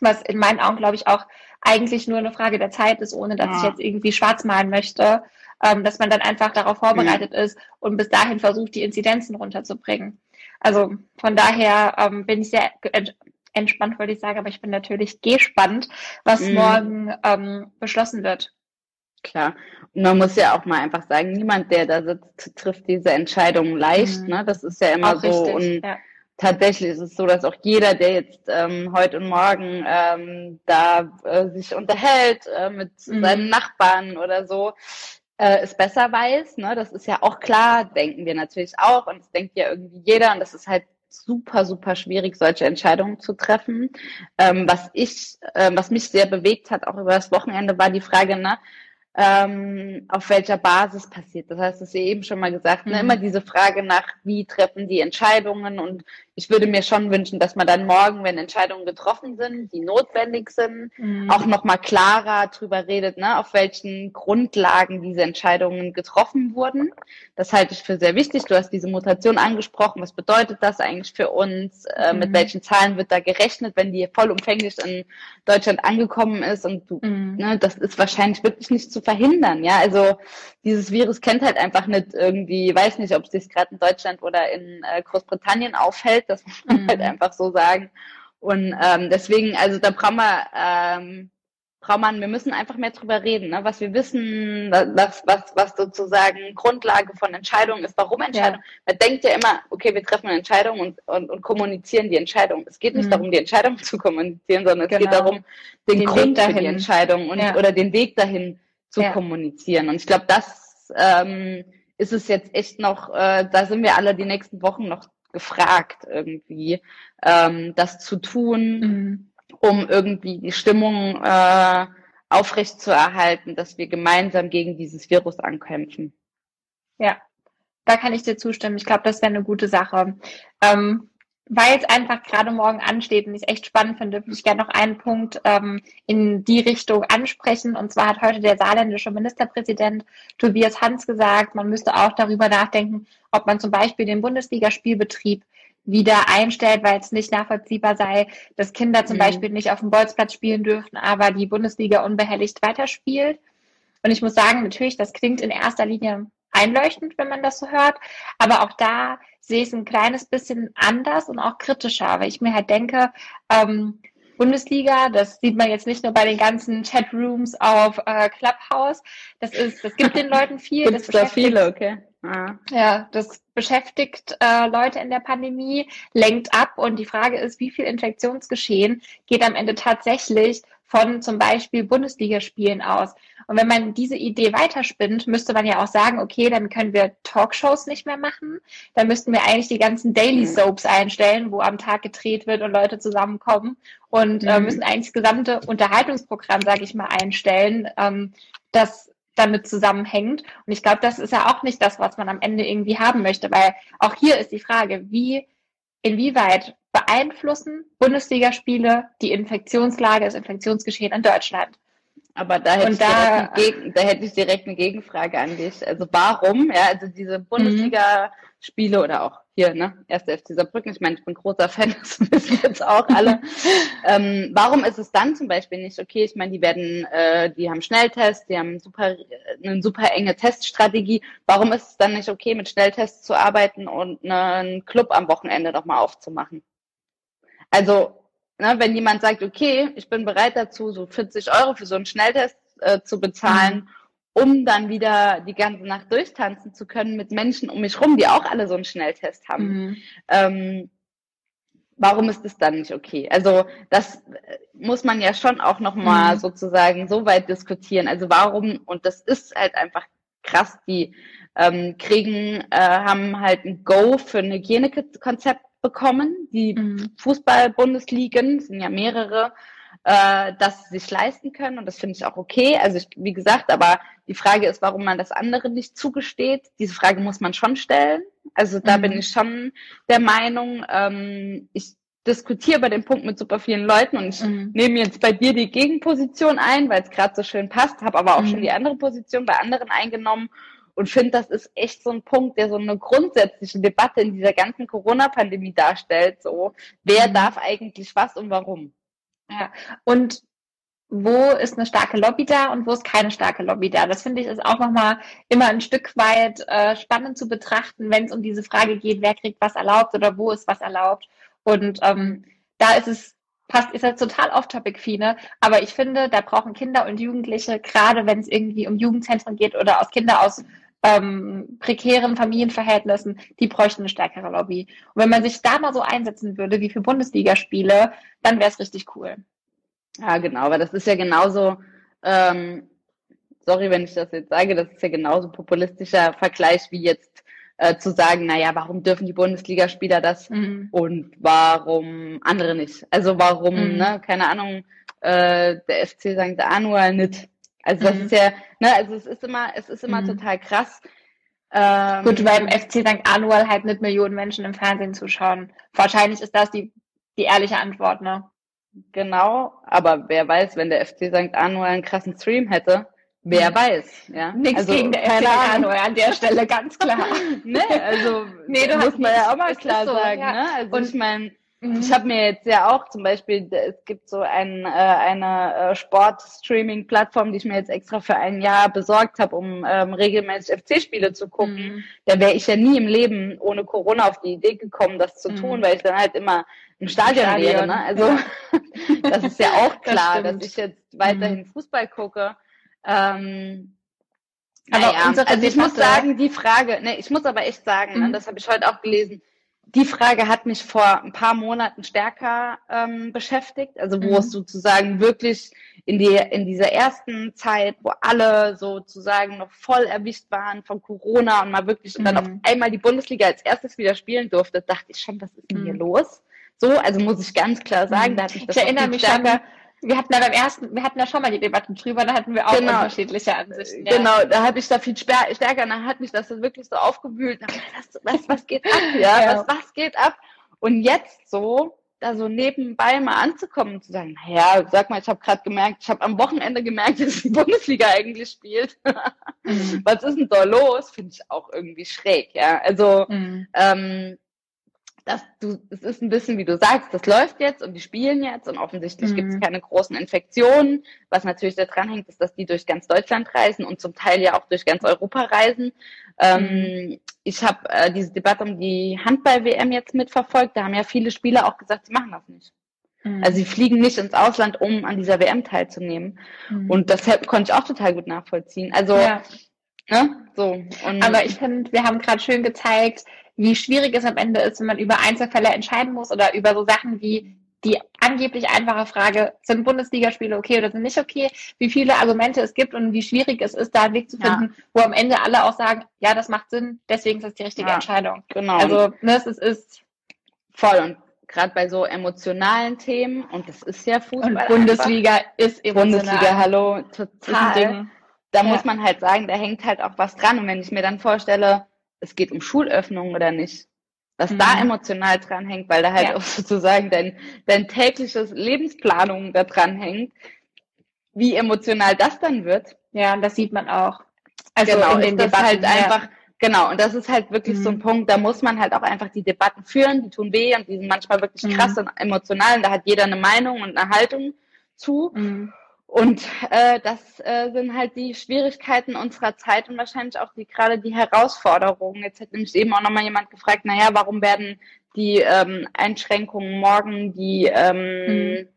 was in meinen Augen, glaube ich, auch eigentlich nur eine Frage der Zeit ist, ohne dass ja. ich jetzt irgendwie schwarz malen möchte, ähm, dass man dann einfach darauf vorbereitet ja. ist und bis dahin versucht, die Inzidenzen runterzubringen. Also von daher ähm, bin ich sehr entspannt, wollte ich sagen, aber ich bin natürlich gespannt, was mhm. morgen ähm, beschlossen wird. Klar. Und man muss ja auch mal einfach sagen, niemand, der da sitzt, trifft diese Entscheidung leicht. Mhm. Ne? Das ist ja immer auch so. Richtig, und ja. tatsächlich ist es so, dass auch jeder, der jetzt ähm, heute und morgen ähm, da äh, sich unterhält äh, mit mhm. seinen Nachbarn oder so, äh, es besser weiß. Ne? Das ist ja auch klar, denken wir natürlich auch. Und das denkt ja irgendwie jeder. Und das ist halt super, super schwierig, solche Entscheidungen zu treffen. Ähm, was ich, äh, was mich sehr bewegt hat, auch über das Wochenende, war die Frage, ne, ähm, auf welcher Basis passiert. Das heißt, das ist eben schon mal gesagt, ne? immer mhm. diese Frage nach, wie treffen die Entscheidungen und ich würde mir schon wünschen, dass man dann morgen, wenn Entscheidungen getroffen sind, die notwendig sind, mhm. auch nochmal klarer drüber redet, ne, auf welchen Grundlagen diese Entscheidungen getroffen wurden. Das halte ich für sehr wichtig. Du hast diese Mutation angesprochen. Was bedeutet das eigentlich für uns? Äh, mhm. Mit welchen Zahlen wird da gerechnet, wenn die vollumfänglich in Deutschland angekommen ist? Und du, mhm. ne, das ist wahrscheinlich wirklich nicht zu verhindern. Ja, also dieses Virus kennt halt einfach nicht irgendwie, weiß nicht, ob es sich gerade in Deutschland oder in äh, Großbritannien aufhält. Das muss man halt mhm. halt einfach so sagen. Und ähm, deswegen, also da brauchen wir, ähm, braucht man, wir müssen einfach mehr drüber reden, ne? was wir wissen, was, was, was sozusagen Grundlage von Entscheidungen ist, warum Entscheidungen. Ja. Man denkt ja immer, okay, wir treffen eine Entscheidung und, und, und kommunizieren die Entscheidung. Es geht nicht mhm. darum, die Entscheidung (laughs) zu kommunizieren, sondern genau. es geht genau. darum, den, den Grund für die Entscheidung und, ja. oder den Weg dahin zu ja. kommunizieren. Und ich glaube, das ähm, ist es jetzt echt noch, äh, da sind wir alle die nächsten Wochen noch gefragt, irgendwie ähm, das zu tun, mhm. um irgendwie die Stimmung äh, aufrecht zu erhalten, dass wir gemeinsam gegen dieses Virus ankämpfen. Ja, da kann ich dir zustimmen. Ich glaube, das wäre eine gute Sache. Ähm, weil es einfach gerade morgen ansteht und ich es echt spannend finde, würde ich gerne noch einen Punkt ähm, in die Richtung ansprechen. Und zwar hat heute der saarländische Ministerpräsident Tobias Hans gesagt, man müsste auch darüber nachdenken, ob man zum Beispiel den Bundesligaspielbetrieb wieder einstellt, weil es nicht nachvollziehbar sei, dass Kinder zum mhm. Beispiel nicht auf dem Bolzplatz spielen dürften, aber die Bundesliga unbehelligt weiterspielt. Und ich muss sagen, natürlich, das klingt in erster Linie einleuchtend, wenn man das so hört. Aber auch da sehe ich es ein kleines bisschen anders und auch kritischer, weil ich mir halt denke, ähm, Bundesliga. Das sieht man jetzt nicht nur bei den ganzen Chatrooms auf äh, Clubhouse. Das ist, das gibt den Leuten (laughs) viel. Gibt's das da viele, okay. Ah. Ja, das beschäftigt äh, Leute in der Pandemie, lenkt ab und die Frage ist, wie viel Infektionsgeschehen geht am Ende tatsächlich von zum Beispiel Bundesligaspielen aus. Und wenn man diese Idee weiterspinnt, müsste man ja auch sagen, okay, dann können wir Talkshows nicht mehr machen. Dann müssten wir eigentlich die ganzen Daily mhm. Soaps einstellen, wo am Tag gedreht wird und Leute zusammenkommen und äh, mhm. äh, müssen eigentlich das gesamte Unterhaltungsprogramm, sage ich mal, einstellen, ähm, das damit zusammenhängt. Und ich glaube, das ist ja auch nicht das, was man am Ende irgendwie haben möchte, weil auch hier ist die Frage, wie, inwieweit beeinflussen Bundesligaspiele die Infektionslage, das Infektionsgeschehen in Deutschland? Aber da hätte, da, Gegen, da hätte, ich direkt eine Gegenfrage an dich. Also warum, ja, also diese mhm. Bundesliga-Spiele oder auch hier, ne, erste FC Saarbrücken, ich meine, ich bin großer Fan, (laughs) das wissen jetzt auch alle. (laughs) ähm, warum ist es dann zum Beispiel nicht okay? Ich meine, die werden, äh, die haben Schnelltests, die haben super, eine super enge Teststrategie. Warum ist es dann nicht okay, mit Schnelltests zu arbeiten und einen Club am Wochenende nochmal aufzumachen? Also Ne, wenn jemand sagt, okay, ich bin bereit dazu, so 40 Euro für so einen Schnelltest äh, zu bezahlen, mhm. um dann wieder die ganze Nacht durchtanzen zu können mit Menschen um mich rum, die auch alle so einen Schnelltest haben. Mhm. Ähm, warum ist das dann nicht okay? Also das äh, muss man ja schon auch nochmal mhm. sozusagen so weit diskutieren. Also warum, und das ist halt einfach krass, die ähm, kriegen, äh, haben halt ein Go für ein Hygienekonzept bekommen. Die mhm. Fußball-Bundesligen sind ja mehrere, äh, dass sie sich leisten können und das finde ich auch okay. Also ich, wie gesagt, aber die Frage ist, warum man das andere nicht zugesteht. Diese Frage muss man schon stellen. Also da mhm. bin ich schon der Meinung, ähm, ich diskutiere bei dem Punkt mit super vielen Leuten und ich mhm. nehme jetzt bei dir die Gegenposition ein, weil es gerade so schön passt, habe aber auch mhm. schon die andere Position bei anderen eingenommen und finde, das ist echt so ein Punkt, der so eine grundsätzliche Debatte in dieser ganzen Corona-Pandemie darstellt. So, wer mhm. darf eigentlich was und warum? Ja, und wo ist eine starke Lobby da und wo ist keine starke Lobby da? Das finde ich ist auch nochmal immer ein Stück weit äh, spannend zu betrachten, wenn es um diese Frage geht, wer kriegt was erlaubt oder wo ist was erlaubt. Und ähm, da ist es passt, ist jetzt total off-topic, Fine, aber ich finde, da brauchen Kinder und Jugendliche, gerade wenn es irgendwie um Jugendzentren geht oder aus Kinder aus ähm, prekären Familienverhältnissen, die bräuchten eine stärkere Lobby. Und wenn man sich da mal so einsetzen würde wie für Bundesligaspiele, dann wäre es richtig cool. Ja, genau, weil das ist ja genauso, ähm, sorry, wenn ich das jetzt sage, das ist ja genauso populistischer Vergleich wie jetzt äh, zu sagen, naja, warum dürfen die Bundesligaspieler das mhm. und warum andere nicht? Also warum, mhm. ne, keine Ahnung, äh, der FC St. Anual nicht. Also das mhm. ist ja, ne, also es ist immer, es ist immer mhm. total krass. Ähm, Gut, weil im FC St. Anual halt nicht Millionen Menschen im Fernsehen zuschauen. Wahrscheinlich ist das die, die ehrliche Antwort, ne? Genau, aber wer weiß, wenn der FC St. Anual einen krassen Stream hätte, wer mhm. weiß, ja. Nichts also, gegen der FC. Anual an der Stelle, ganz klar. (laughs) ne, also (laughs) nee, du muss man ja auch mal klar so, sagen, ja. ne? Also Und ich meine, Mhm. Ich habe mir jetzt ja auch zum Beispiel, es gibt so ein, äh, eine äh, Sport-Streaming-Plattform, die ich mir jetzt extra für ein Jahr besorgt habe, um ähm, regelmäßig FC-Spiele zu gucken. Mhm. Da wäre ich ja nie im Leben ohne Corona auf die Idee gekommen, das zu tun, mhm. weil ich dann halt immer im Stadion, Stadion. wäre. Ne? Also ja. (laughs) das ist ja auch klar, das dass ich jetzt weiterhin mhm. Fußball gucke. Ähm, aber naja, also ich muss sagen, die Frage, ne, ich muss aber echt sagen, ne, mhm. das habe ich heute auch gelesen, die Frage hat mich vor ein paar Monaten stärker ähm, beschäftigt, also wo mhm. es sozusagen wirklich in, die, in dieser ersten Zeit, wo alle sozusagen noch voll erwischt waren von Corona und mal wirklich mhm. dann auf einmal die Bundesliga als erstes wieder spielen durfte, dachte ich schon, was ist denn hier mhm. los? So, also muss ich ganz klar sagen, mhm. da hat mich das Ich erinnere mich stärker, schon, wir hatten ja beim ersten, wir hatten ja schon mal die Debatten drüber, da hatten wir auch genau. unterschiedliche Ansichten. Ja. Genau, da habe ich da viel stärker, da hat mich das wirklich so aufgewühlt. Was, was, was geht ab? Ja, ja. Was, was geht ab? Und jetzt so, da so nebenbei mal anzukommen und zu sagen, ja, sag mal, ich habe gerade gemerkt, ich habe am Wochenende gemerkt, (laughs) dass die Bundesliga eigentlich spielt. mhm. Was ist denn da los? Finde ich auch irgendwie schräg, ja. Also mhm. ähm, dass du, es ist ein bisschen, wie du sagst, das läuft jetzt und die spielen jetzt und offensichtlich mhm. gibt es keine großen Infektionen. Was natürlich da dran hängt, ist, dass die durch ganz Deutschland reisen und zum Teil ja auch durch ganz Europa reisen. Ähm, mhm. ich habe äh, diese Debatte um die Handball-WM jetzt mitverfolgt. Da haben ja viele Spieler auch gesagt, sie machen das nicht. Mhm. Also sie fliegen nicht ins Ausland, um an dieser WM teilzunehmen. Mhm. Und das konnte ich auch total gut nachvollziehen. Also, ja. ne, so. Und Aber ich finde, wir haben gerade schön gezeigt, wie schwierig es am Ende ist, wenn man über Einzelfälle entscheiden muss oder über so Sachen wie die angeblich einfache Frage, sind Bundesligaspiele okay oder sind nicht okay, wie viele Argumente es gibt und wie schwierig es ist, da einen Weg zu finden, ja. wo am Ende alle auch sagen, ja, das macht Sinn, deswegen ist das die richtige ja, Entscheidung. Genau. Also, ne, es ist voll und gerade bei so emotionalen Themen und das ist ja Fußball. Und Bundesliga einfach. ist emotional. Bundesliga, hallo, total. Da ja. muss man halt sagen, da hängt halt auch was dran und wenn ich mir dann vorstelle, es geht um Schulöffnung oder nicht, was mhm. da emotional dran hängt, weil da halt ja. auch (laughs) sozusagen dein, dein tägliches Lebensplanung da dran hängt, wie emotional das dann wird. Ja, das sieht man auch. Also genau, in den ist das halt einfach, genau, und das ist halt wirklich mhm. so ein mhm. Punkt, da muss man halt auch einfach die Debatten führen, die tun weh und die sind manchmal wirklich mhm. krass und emotional und da hat jeder eine Meinung und eine Haltung zu. Mhm. Und äh, das äh, sind halt die Schwierigkeiten unserer Zeit und wahrscheinlich auch die gerade die Herausforderungen. Jetzt hat nämlich eben auch nochmal jemand gefragt, naja, warum werden die ähm, Einschränkungen morgen, die ähm, mhm.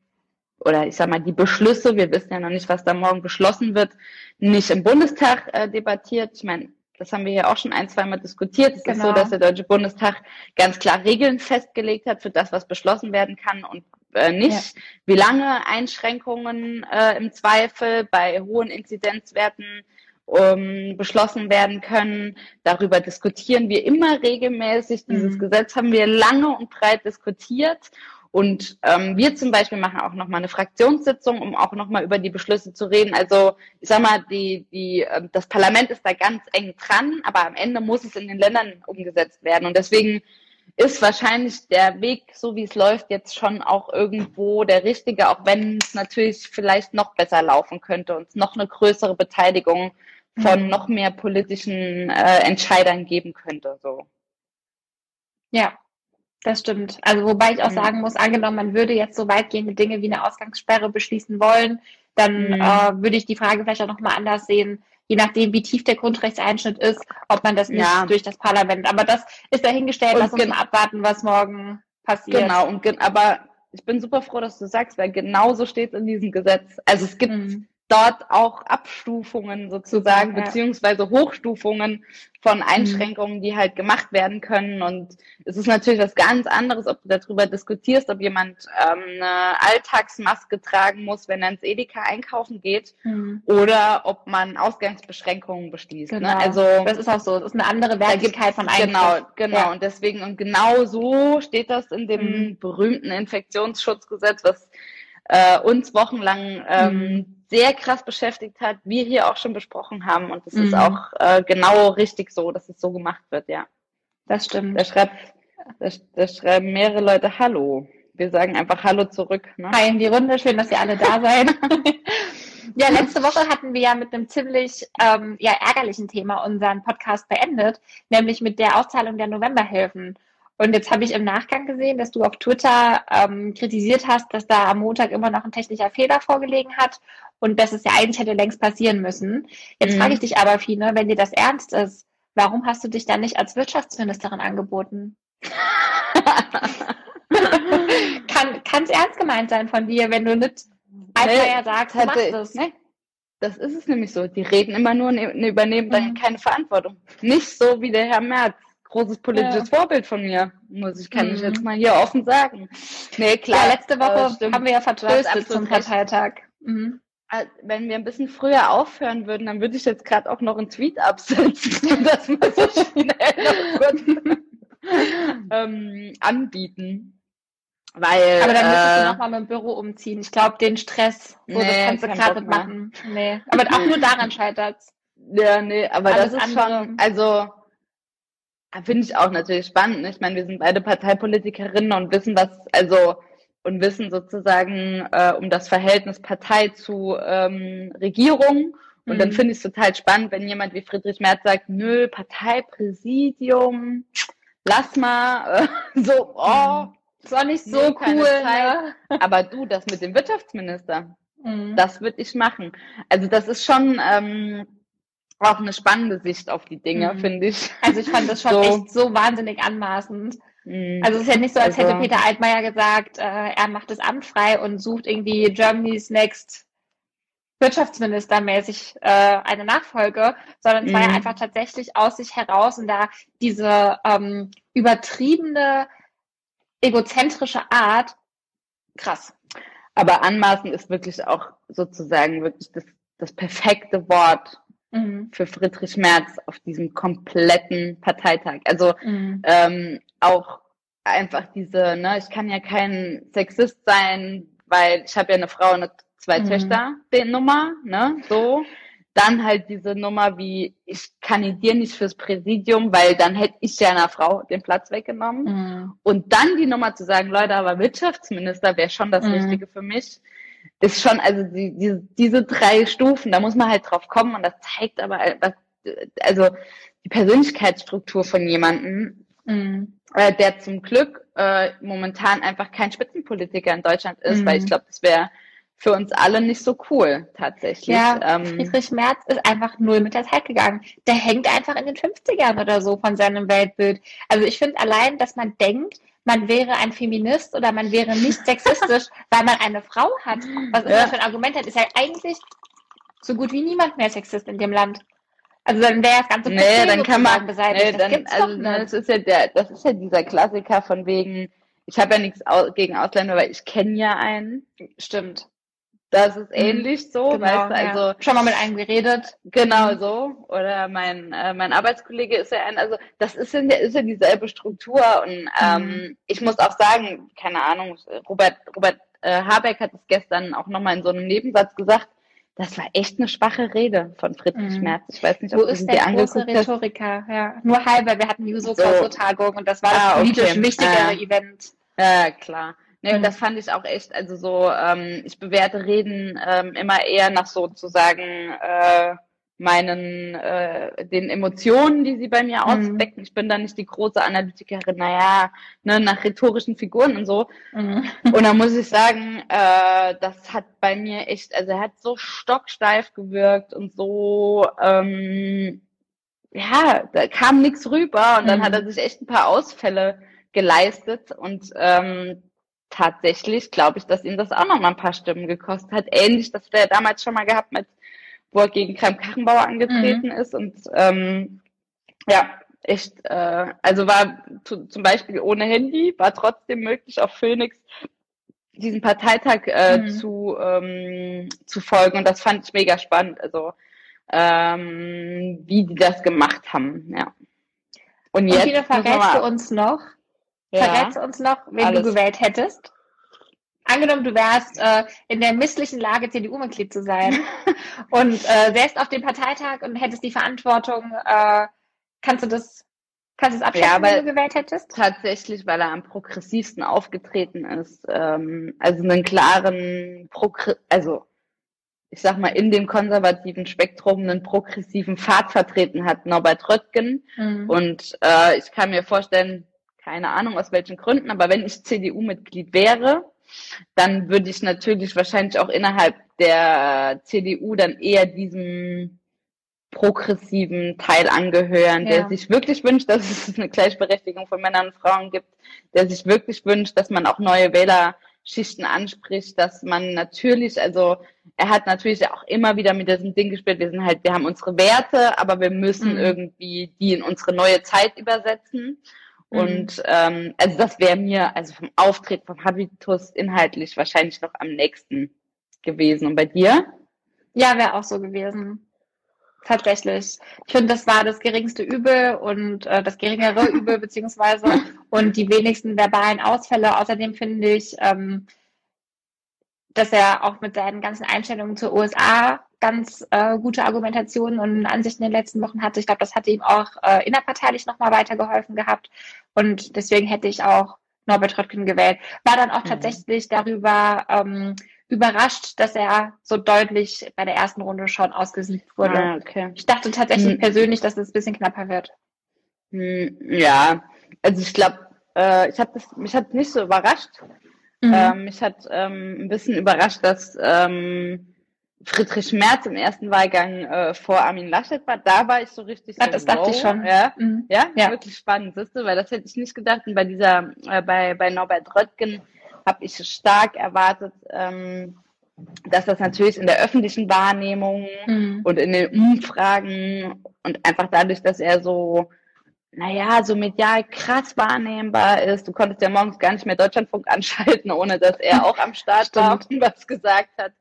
oder ich sag mal die Beschlüsse, wir wissen ja noch nicht, was da morgen beschlossen wird, nicht im Bundestag äh, debattiert. Ich meine, das haben wir ja auch schon ein, zweimal diskutiert. Es genau. ist so, genau. dass der Deutsche Bundestag ganz klar Regeln festgelegt hat für das, was beschlossen werden kann und äh, nicht, ja. wie lange Einschränkungen äh, im Zweifel bei hohen Inzidenzwerten ähm, beschlossen werden können. Darüber diskutieren wir immer regelmäßig. Dieses mhm. Gesetz haben wir lange und breit diskutiert. Und ähm, wir zum Beispiel machen auch nochmal eine Fraktionssitzung, um auch nochmal über die Beschlüsse zu reden. Also ich sag mal, die, die, äh, das Parlament ist da ganz eng dran, aber am Ende muss es in den Ländern umgesetzt werden. Und deswegen ist wahrscheinlich der Weg, so wie es läuft, jetzt schon auch irgendwo der richtige, auch wenn es natürlich vielleicht noch besser laufen könnte und es noch eine größere Beteiligung von mhm. noch mehr politischen äh, Entscheidern geben könnte. So. Ja, das stimmt. Also wobei ich auch mhm. sagen muss, angenommen, man würde jetzt so weitgehende Dinge wie eine Ausgangssperre beschließen wollen, dann mhm. äh, würde ich die Frage vielleicht auch nochmal anders sehen je nachdem, wie tief der Grundrechtseinschnitt ist, ob man das nicht ja. durch das Parlament. Aber das ist dahingestellt, lass uns abwarten, was morgen passiert. Genau, und aber ich bin super froh, dass du sagst, weil genau so steht es in diesem Gesetz. Also es gibt mhm dort auch Abstufungen sozusagen, ja. beziehungsweise Hochstufungen von mhm. Einschränkungen, die halt gemacht werden können. Und es ist natürlich was ganz anderes, ob du darüber diskutierst, ob jemand ähm, eine Alltagsmaske tragen muss, wenn er ins Edeka einkaufen geht, mhm. oder ob man Ausgangsbeschränkungen beschließt. Ne? Genau. Ne? Also das ist auch so. Das ist eine andere Wertigkeit von Eingriff. Genau, genau. Ja. Und deswegen und genau so steht das in dem mhm. berühmten Infektionsschutzgesetz, was äh, uns wochenlang ähm, mhm. Sehr krass beschäftigt hat, wir hier auch schon besprochen haben. Und es mhm. ist auch äh, genau richtig so, dass es so gemacht wird, ja. Das stimmt. Da schreibt, da, da schreiben mehrere Leute Hallo. Wir sagen einfach Hallo zurück. Ne? Hi in die Runde, schön, dass ihr alle da seid. (laughs) ja, letzte Woche hatten wir ja mit einem ziemlich ähm, ja, ärgerlichen Thema unseren Podcast beendet, nämlich mit der Auszahlung der Novemberhilfen. Und jetzt habe ich im Nachgang gesehen, dass du auf Twitter ähm, kritisiert hast, dass da am Montag immer noch ein technischer Fehler vorgelegen hat und dass es ja eigentlich hätte längst passieren müssen. Jetzt mhm. frage ich dich aber, Fine, wenn dir das ernst ist, warum hast du dich dann nicht als Wirtschaftsministerin angeboten? (laughs) kann es ernst gemeint sein von dir, wenn du nicht einfach nee, ja sagst, du machst das? Nee. Das ist es nämlich so. Die reden immer nur, ne, übernehmen dann mhm. keine Verantwortung. Nicht so wie der Herr Merz großes politisches ja. Vorbild von mir, muss ich, kann mhm. ich jetzt mal hier offen sagen. Nee, klar. Ja, letzte Woche äh, haben wir ja vertröstet zum Parteitag. Mhm. Äh, wenn wir ein bisschen früher aufhören würden, dann würde ich jetzt gerade auch noch einen Tweet absetzen und das mal so schnell (laughs) ähm, anbieten. Weil, aber dann müsstest äh, du nochmal mit dem Büro umziehen. Ich glaube, den Stress, so, nee, das kannst du gerade machen. Nee. Aber (laughs) auch nur daran scheitert Ja, nee, aber Alles das ist andere. schon, also Finde ich auch natürlich spannend. Ne? Ich meine, wir sind beide Parteipolitikerinnen und wissen, was, also, und wissen sozusagen äh, um das Verhältnis Partei zu ähm, Regierung. Und mhm. dann finde ich es total spannend, wenn jemand wie Friedrich Merz sagt, nö, Parteipräsidium, lass mal, äh, (laughs) so, oh, ist auch nicht so cool. Ne? (laughs) Aber du, das mit dem Wirtschaftsminister, mhm. das würde ich machen. Also das ist schon, ähm, auch eine spannende Sicht auf die Dinge, mhm. finde ich. Also ich fand das schon (laughs) so. echt so wahnsinnig anmaßend. Mhm. Also es ist ja nicht so, als hätte also, Peter Altmaier gesagt, äh, er macht das Amt frei und sucht irgendwie Germany's Next Wirtschaftsminister mäßig äh, eine Nachfolge, sondern es war ja mhm. einfach tatsächlich aus sich heraus und da diese ähm, übertriebene, egozentrische Art, krass. Aber anmaßen ist wirklich auch sozusagen wirklich das, das perfekte Wort mhm. für Friedrich Merz auf diesem kompletten Parteitag. Also mhm. ähm, auch einfach diese, ne, ich kann ja kein Sexist sein, weil ich habe ja eine Frau und zwei mhm. Töchter, den Nummer, ne, so. Dann halt diese Nummer wie, ich kandidiere nicht fürs Präsidium, weil dann hätte ich ja einer Frau den Platz weggenommen. Mhm. Und dann die Nummer zu sagen, Leute, aber Wirtschaftsminister wäre schon das mhm. Richtige für mich ist schon, also die, die, diese drei Stufen, da muss man halt drauf kommen und das zeigt aber, was, also die Persönlichkeitsstruktur von jemandem, mhm. äh, der zum Glück äh, momentan einfach kein Spitzenpolitiker in Deutschland ist, mhm. weil ich glaube, das wäre für uns alle nicht so cool, tatsächlich. Ja, ähm, Friedrich Merz ist einfach null mit der Zeit gegangen. Der hängt einfach in den 50ern oder so von seinem Weltbild. Also ich finde allein, dass man denkt, man wäre ein Feminist oder man wäre nicht sexistisch, (laughs) weil man eine Frau hat. Was ja. immer für ein Argument hat, ist ja eigentlich so gut wie niemand mehr Sexist in dem Land. Also dann wäre das ganze Problem nee, dann kann man beseitigt. Nee, dann, also, das ist ja der, das ist ja dieser Klassiker von wegen, ich habe ja nichts gegen Ausländer, weil ich kenne ja einen. Stimmt. Das ist mhm. ähnlich so, genau, weißt du, also. Ja. Schon mal mit einem geredet. Genau mhm. so. Oder mein, äh, mein Arbeitskollege ist ja ein, also das ist ja, ist ja dieselbe Struktur und ähm, mhm. ich muss auch sagen, keine Ahnung, Robert, Robert äh, Habeck hat es gestern auch nochmal in so einem Nebensatz gesagt, das war echt eine schwache Rede von Friedrich mhm. Merz. Ich weiß nicht, ob Wo du ist der große Rhetoriker? Ja, nur halber. Wir hatten die Juso-Tagung so. und das war das ah, politisch okay. wichtigere ah. Event. Ja, klar. Nee, und mhm. das fand ich auch echt, also so, ähm, ich bewerte Reden ähm, immer eher nach sozusagen äh, meinen, äh, den Emotionen, die sie bei mir mhm. auswecken. Ich bin da nicht die große Analytikerin, naja, ne, nach rhetorischen Figuren und so. Mhm. Und da muss ich sagen, äh, das hat bei mir echt, also er hat so stocksteif gewirkt und so, ähm, ja, da kam nichts rüber und dann hat mhm. er sich echt ein paar Ausfälle geleistet und ähm, tatsächlich glaube ich, dass ihm das auch noch mal ein paar Stimmen gekostet hat. Ähnlich, das wir damals schon mal gehabt mit, wo er gegen Kram-Kachenbauer angetreten mhm. ist und ähm, ja, echt, äh, also war zu, zum Beispiel ohne Handy, war trotzdem möglich auf Phoenix diesen Parteitag äh, mhm. zu, ähm, zu folgen und das fand ich mega spannend, also ähm, wie die das gemacht haben, ja. Und, jetzt und wieder verrätst du uns noch, ja. Verrätst uns noch, wen Alles. du gewählt hättest? Angenommen, du wärst äh, in der misslichen Lage, CDU-Mitglied zu sein (laughs) und äh, wärst auf dem Parteitag und hättest die Verantwortung, äh, kannst du das, kannst du das abschätzen, ja, wen du gewählt hättest? Tatsächlich, weil er am progressivsten aufgetreten ist. Ähm, also einen klaren, Progr also ich sag mal, in dem konservativen Spektrum einen progressiven Pfad vertreten hat, Norbert Röttgen. Mhm. Und äh, ich kann mir vorstellen, keine Ahnung aus welchen Gründen, aber wenn ich CDU-Mitglied wäre, dann würde ich natürlich wahrscheinlich auch innerhalb der CDU dann eher diesem progressiven Teil angehören, ja. der sich wirklich wünscht, dass es eine Gleichberechtigung von Männern und Frauen gibt, der sich wirklich wünscht, dass man auch neue Wählerschichten anspricht, dass man natürlich, also er hat natürlich auch immer wieder mit diesem Ding gespielt, wir sind halt, wir haben unsere Werte, aber wir müssen mhm. irgendwie die in unsere neue Zeit übersetzen. Mhm. Und ähm, also das wäre mir, also vom Auftritt, vom Habitus inhaltlich wahrscheinlich noch am nächsten gewesen. Und bei dir? Ja, wäre auch so gewesen. Tatsächlich. Ich finde, das war das geringste Übel und äh, das geringere (laughs) Übel beziehungsweise und die wenigsten verbalen Ausfälle. Außerdem finde ich, ähm, dass er auch mit seinen ganzen Einstellungen zur USA ganz äh, gute Argumentationen und Ansichten in den letzten Wochen hatte. Ich glaube, das hatte ihm auch äh, innerparteilich nochmal weitergeholfen gehabt. Und deswegen hätte ich auch Norbert Röttgen gewählt. War dann auch mhm. tatsächlich darüber ähm, überrascht, dass er so deutlich bei der ersten Runde schon ausgesiegt wurde. Ah, okay. Ich dachte tatsächlich mhm. persönlich, dass es ein bisschen knapper wird. Hm, ja, also ich glaube, äh, ich habe das, mich hat nicht so überrascht. Mhm. Ähm, mich hat ähm, ein bisschen überrascht, dass ähm, Friedrich Merz im ersten Wahlgang äh, vor Armin Laschet war, da war ich so richtig ja, so, das dachte ich schon. Ja, mhm. ja, ja, wirklich spannend, siehst du, weil das hätte ich nicht gedacht. Und bei dieser, äh, bei, bei Norbert Röttgen habe ich stark erwartet, ähm, dass das natürlich in der öffentlichen Wahrnehmung mhm. und in den Umfragen und einfach dadurch, dass er so, naja, so medial krass wahrnehmbar ist. Du konntest ja morgens gar nicht mehr Deutschlandfunk (laughs) anschalten, ohne dass er auch am Start war und was gesagt hat.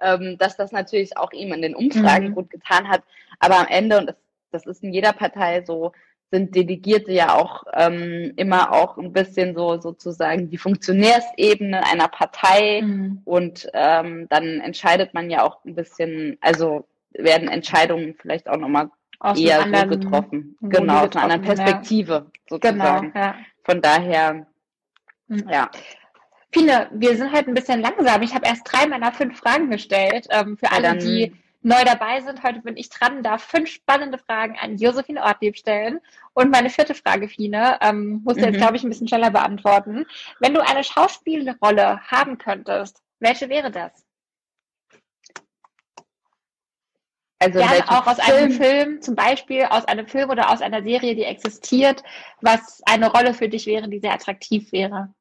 Ähm, dass das natürlich auch ihm in den Umfragen mhm. gut getan hat. Aber am Ende, und das, das ist in jeder Partei so, sind Delegierte ja auch ähm, immer auch ein bisschen so sozusagen die Funktionärsebene einer Partei mhm. und ähm, dann entscheidet man ja auch ein bisschen, also werden Entscheidungen vielleicht auch nochmal eher so getroffen. Genau, aus einer anderen Perspektive ja. sozusagen. Genau, ja. Von daher, mhm. ja. Fine, wir sind halt ein bisschen langsam. Ich habe erst drei meiner fünf Fragen gestellt. Ähm, für alle, die neu dabei sind. Heute bin ich dran, darf fünf spannende Fragen an Josephine Ortlieb stellen. Und meine vierte Frage, Fine, ähm, musst du mhm. jetzt, glaube ich, ein bisschen schneller beantworten. Wenn du eine Schauspielrolle haben könntest, welche wäre das? Also Gerne auch aus Film? einem Film, zum Beispiel aus einem Film oder aus einer Serie, die existiert, was eine Rolle für dich wäre, die sehr attraktiv wäre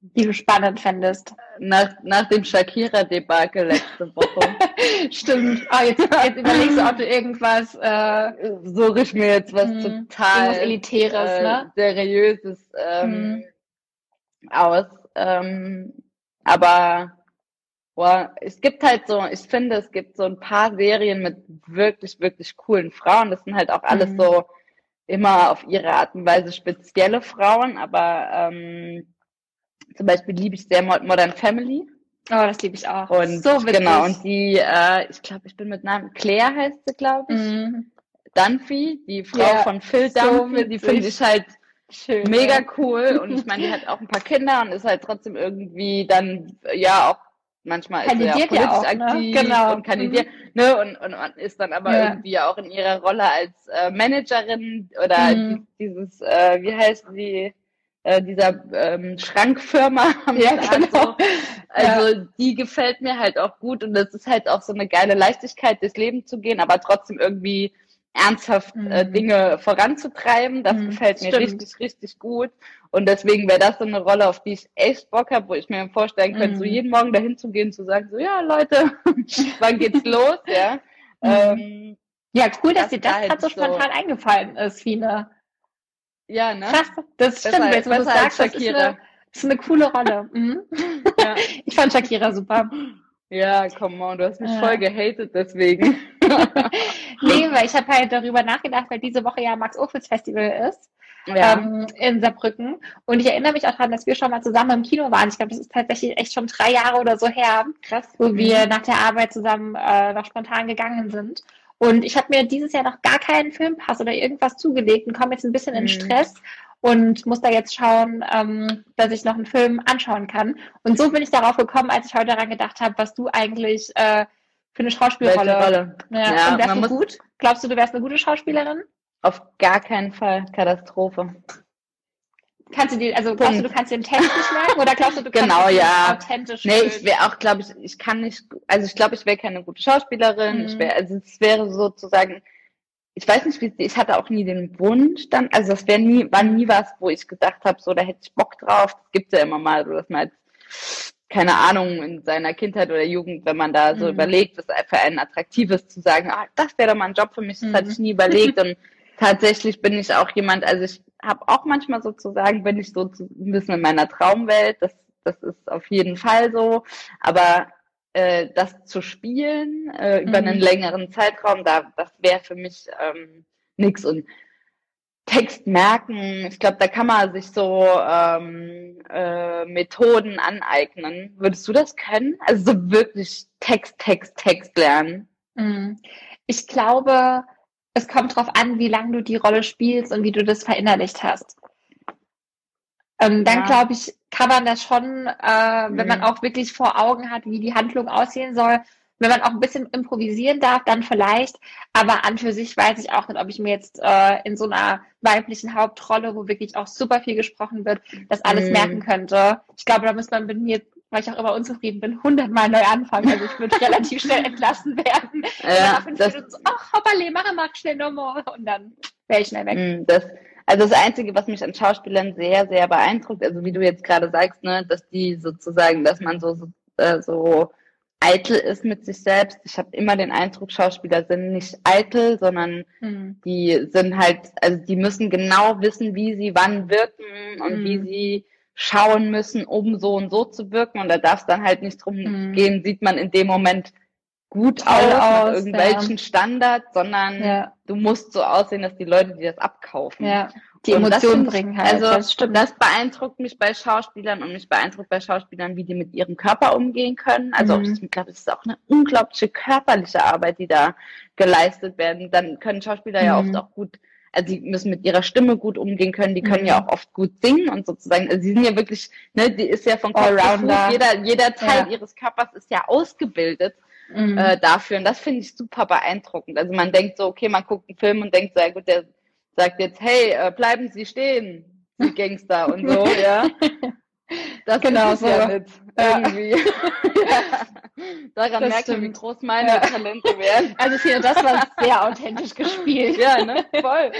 die du spannend fändest. Nach, nach dem Shakira-Debakel letzte Woche. (laughs) Stimmt. Ah, jetzt, jetzt überlegst du, ob du irgendwas äh, suche ich mir jetzt was mh, total irgendwas Elitäres, äh, ne? seriöses ähm, mhm. aus. Ähm, aber boah, es gibt halt so, ich finde, es gibt so ein paar Serien mit wirklich, wirklich coolen Frauen. Das sind halt auch alles mhm. so immer auf ihre Art und Weise spezielle Frauen, aber ähm, zum Beispiel liebe ich sehr Modern Family. Oh, das liebe ich auch. Und so witzig. genau, und die, äh, ich glaube, ich bin mit Namen, Claire heißt sie, glaube ich. Mhm. Dunphy, die Frau ja, von Phil Dunphy, so die finde ich halt Schön, mega ja. cool. Und ich meine, die hat auch ein paar Kinder und ist halt trotzdem irgendwie dann, ja, auch manchmal ist sie ja politisch ja auch, ne? aktiv ne? genau. und kandidiert, mhm. ne, und, und, und ist dann aber irgendwie auch in ihrer Rolle als äh, Managerin oder mhm. dieses, äh, wie heißt sie, äh, dieser ähm, Schrankfirma (laughs) ja, genau. Also ja. die gefällt mir halt auch gut und es ist halt auch so eine geile Leichtigkeit, durchs Leben zu gehen, aber trotzdem irgendwie ernsthaft äh, mhm. äh, Dinge voranzutreiben. Das mhm, gefällt mir stimmt. richtig, richtig gut. Und deswegen wäre das so eine Rolle, auf die ich echt Bock habe, wo ich mir vorstellen könnte, mhm. so jeden Morgen dahin zu gehen, zu sagen, so ja Leute, (laughs) wann geht's los? Ja, mhm. ähm, ja cool, dass das dir das gerade halt so spontan eingefallen ist, Fina. Ja, ne? Krass, das besser, stimmt. Jetzt, wo du sagst, das ist, eine, das ist eine coole Rolle. Mhm. Ja. (laughs) Ich fand Shakira super. Ja, come on, du hast mich ja. voll gehatet deswegen. (laughs) nee, weil ich habe halt darüber nachgedacht, weil diese Woche ja Max Ophüls Festival ist. Ja. Ähm, in Saarbrücken. Und ich erinnere mich auch daran, dass wir schon mal zusammen im Kino waren. Ich glaube, das ist tatsächlich echt schon drei Jahre oder so her, Krass. wo wir mhm. nach der Arbeit zusammen äh, noch spontan gegangen sind. Und ich habe mir dieses Jahr noch gar keinen Filmpass oder irgendwas zugelegt und komme jetzt ein bisschen in mhm. Stress und muss da jetzt schauen, ähm, dass ich noch einen Film anschauen kann. Und so bin ich darauf gekommen, als ich heute daran gedacht habe, was du eigentlich äh, für eine Schauspielrolle. Rolle. Ja, ja, und wärst du gut? Glaubst du, du wärst eine gute Schauspielerin? Auf gar keinen Fall. Katastrophe. Kannst du die, also glaubst du, du kannst den Text nicht merken oder glaubst du, du (laughs) genau, kannst ja. authentisch Nee, ich wäre auch, glaube ich, ich kann nicht, also ich glaube, ich wäre keine gute Schauspielerin. Mhm. Ich wäre, also es wäre sozusagen, ich weiß nicht, wie ich hatte auch nie den Wunsch dann, also das wäre nie, war nie was, wo ich gedacht habe, so, da hätte ich Bock drauf. Das gibt's ja immer mal, so dass man jetzt, keine Ahnung, in seiner Kindheit oder Jugend, wenn man da so mhm. überlegt, was für einen attraktives zu sagen, ah, das wäre doch mal ein Job für mich, das mhm. hatte ich nie überlegt und (laughs) tatsächlich bin ich auch jemand, also ich habe auch manchmal sozusagen, bin ich so ein bisschen in meiner Traumwelt, das, das ist auf jeden Fall so, aber äh, das zu spielen äh, über mhm. einen längeren Zeitraum, da das wäre für mich ähm, nichts und Text merken, ich glaube, da kann man sich so ähm, äh, Methoden aneignen. Würdest du das können? Also so wirklich Text, Text, Text lernen? Mhm. Ich glaube, es kommt darauf an, wie lange du die Rolle spielst und wie du das verinnerlicht hast. Ähm, dann ja. glaube ich, kann man das schon, äh, wenn mhm. man auch wirklich vor Augen hat, wie die Handlung aussehen soll. Wenn man auch ein bisschen improvisieren darf, dann vielleicht. Aber an für sich weiß ich auch nicht, ob ich mir jetzt äh, in so einer weiblichen Hauptrolle, wo wirklich auch super viel gesprochen wird, das alles mhm. merken könnte. Ich glaube, da muss man mit mir weil ich auch immer unzufrieden bin, hundertmal neu anfangen. Also ich würde relativ schnell entlassen werden. (laughs) Ja, nach fünf das, Minuten so, ach, hoppale, mach mal schnell nochmal. Und dann wäre ich schnell weg. Mm, das, also das Einzige, was mich an Schauspielern sehr, sehr beeindruckt, also wie du jetzt gerade sagst, ne, dass die sozusagen, dass man so, so, äh, so eitel ist mit sich selbst. Ich habe immer den Eindruck, Schauspieler sind nicht eitel, sondern mhm. die sind halt, also die müssen genau wissen, wie sie wann wirken und mhm. wie sie schauen müssen, um so und so zu wirken. Und da darf es dann halt nicht drum mhm. gehen, sieht man in dem Moment gut aus, aus, mit irgendwelchen ja. Standards, sondern ja. du musst so aussehen, dass die Leute dir das abkaufen. Ja. Die Emotionen bringen halt. Also das, stimmt. das beeindruckt mich bei Schauspielern und mich beeindruckt bei Schauspielern, wie die mit ihrem Körper umgehen können. Also mhm. ich glaube, es ist auch eine unglaubliche körperliche Arbeit, die da geleistet werden. Dann können Schauspieler mhm. ja oft auch gut also die müssen mit ihrer Stimme gut umgehen können, die können mhm. ja auch oft gut singen und sozusagen, also sie sind ja wirklich, ne, die ist ja von Kopf jeder, jeder Teil ja. ihres Körpers ist ja ausgebildet mhm. äh, dafür und das finde ich super beeindruckend. Also man denkt so, okay, man guckt einen Film und denkt so, ja gut, der sagt jetzt, hey, äh, bleiben Sie stehen, die (laughs) Gangster und so, (laughs) ja. Das genau so. Ja nicht, irgendwie. (laughs) (laughs) ja. Daran das merkt man, wie groß meine ja. Talente werden. (laughs) Also finde, das war sehr authentisch gespielt. Ja, ne? Voll.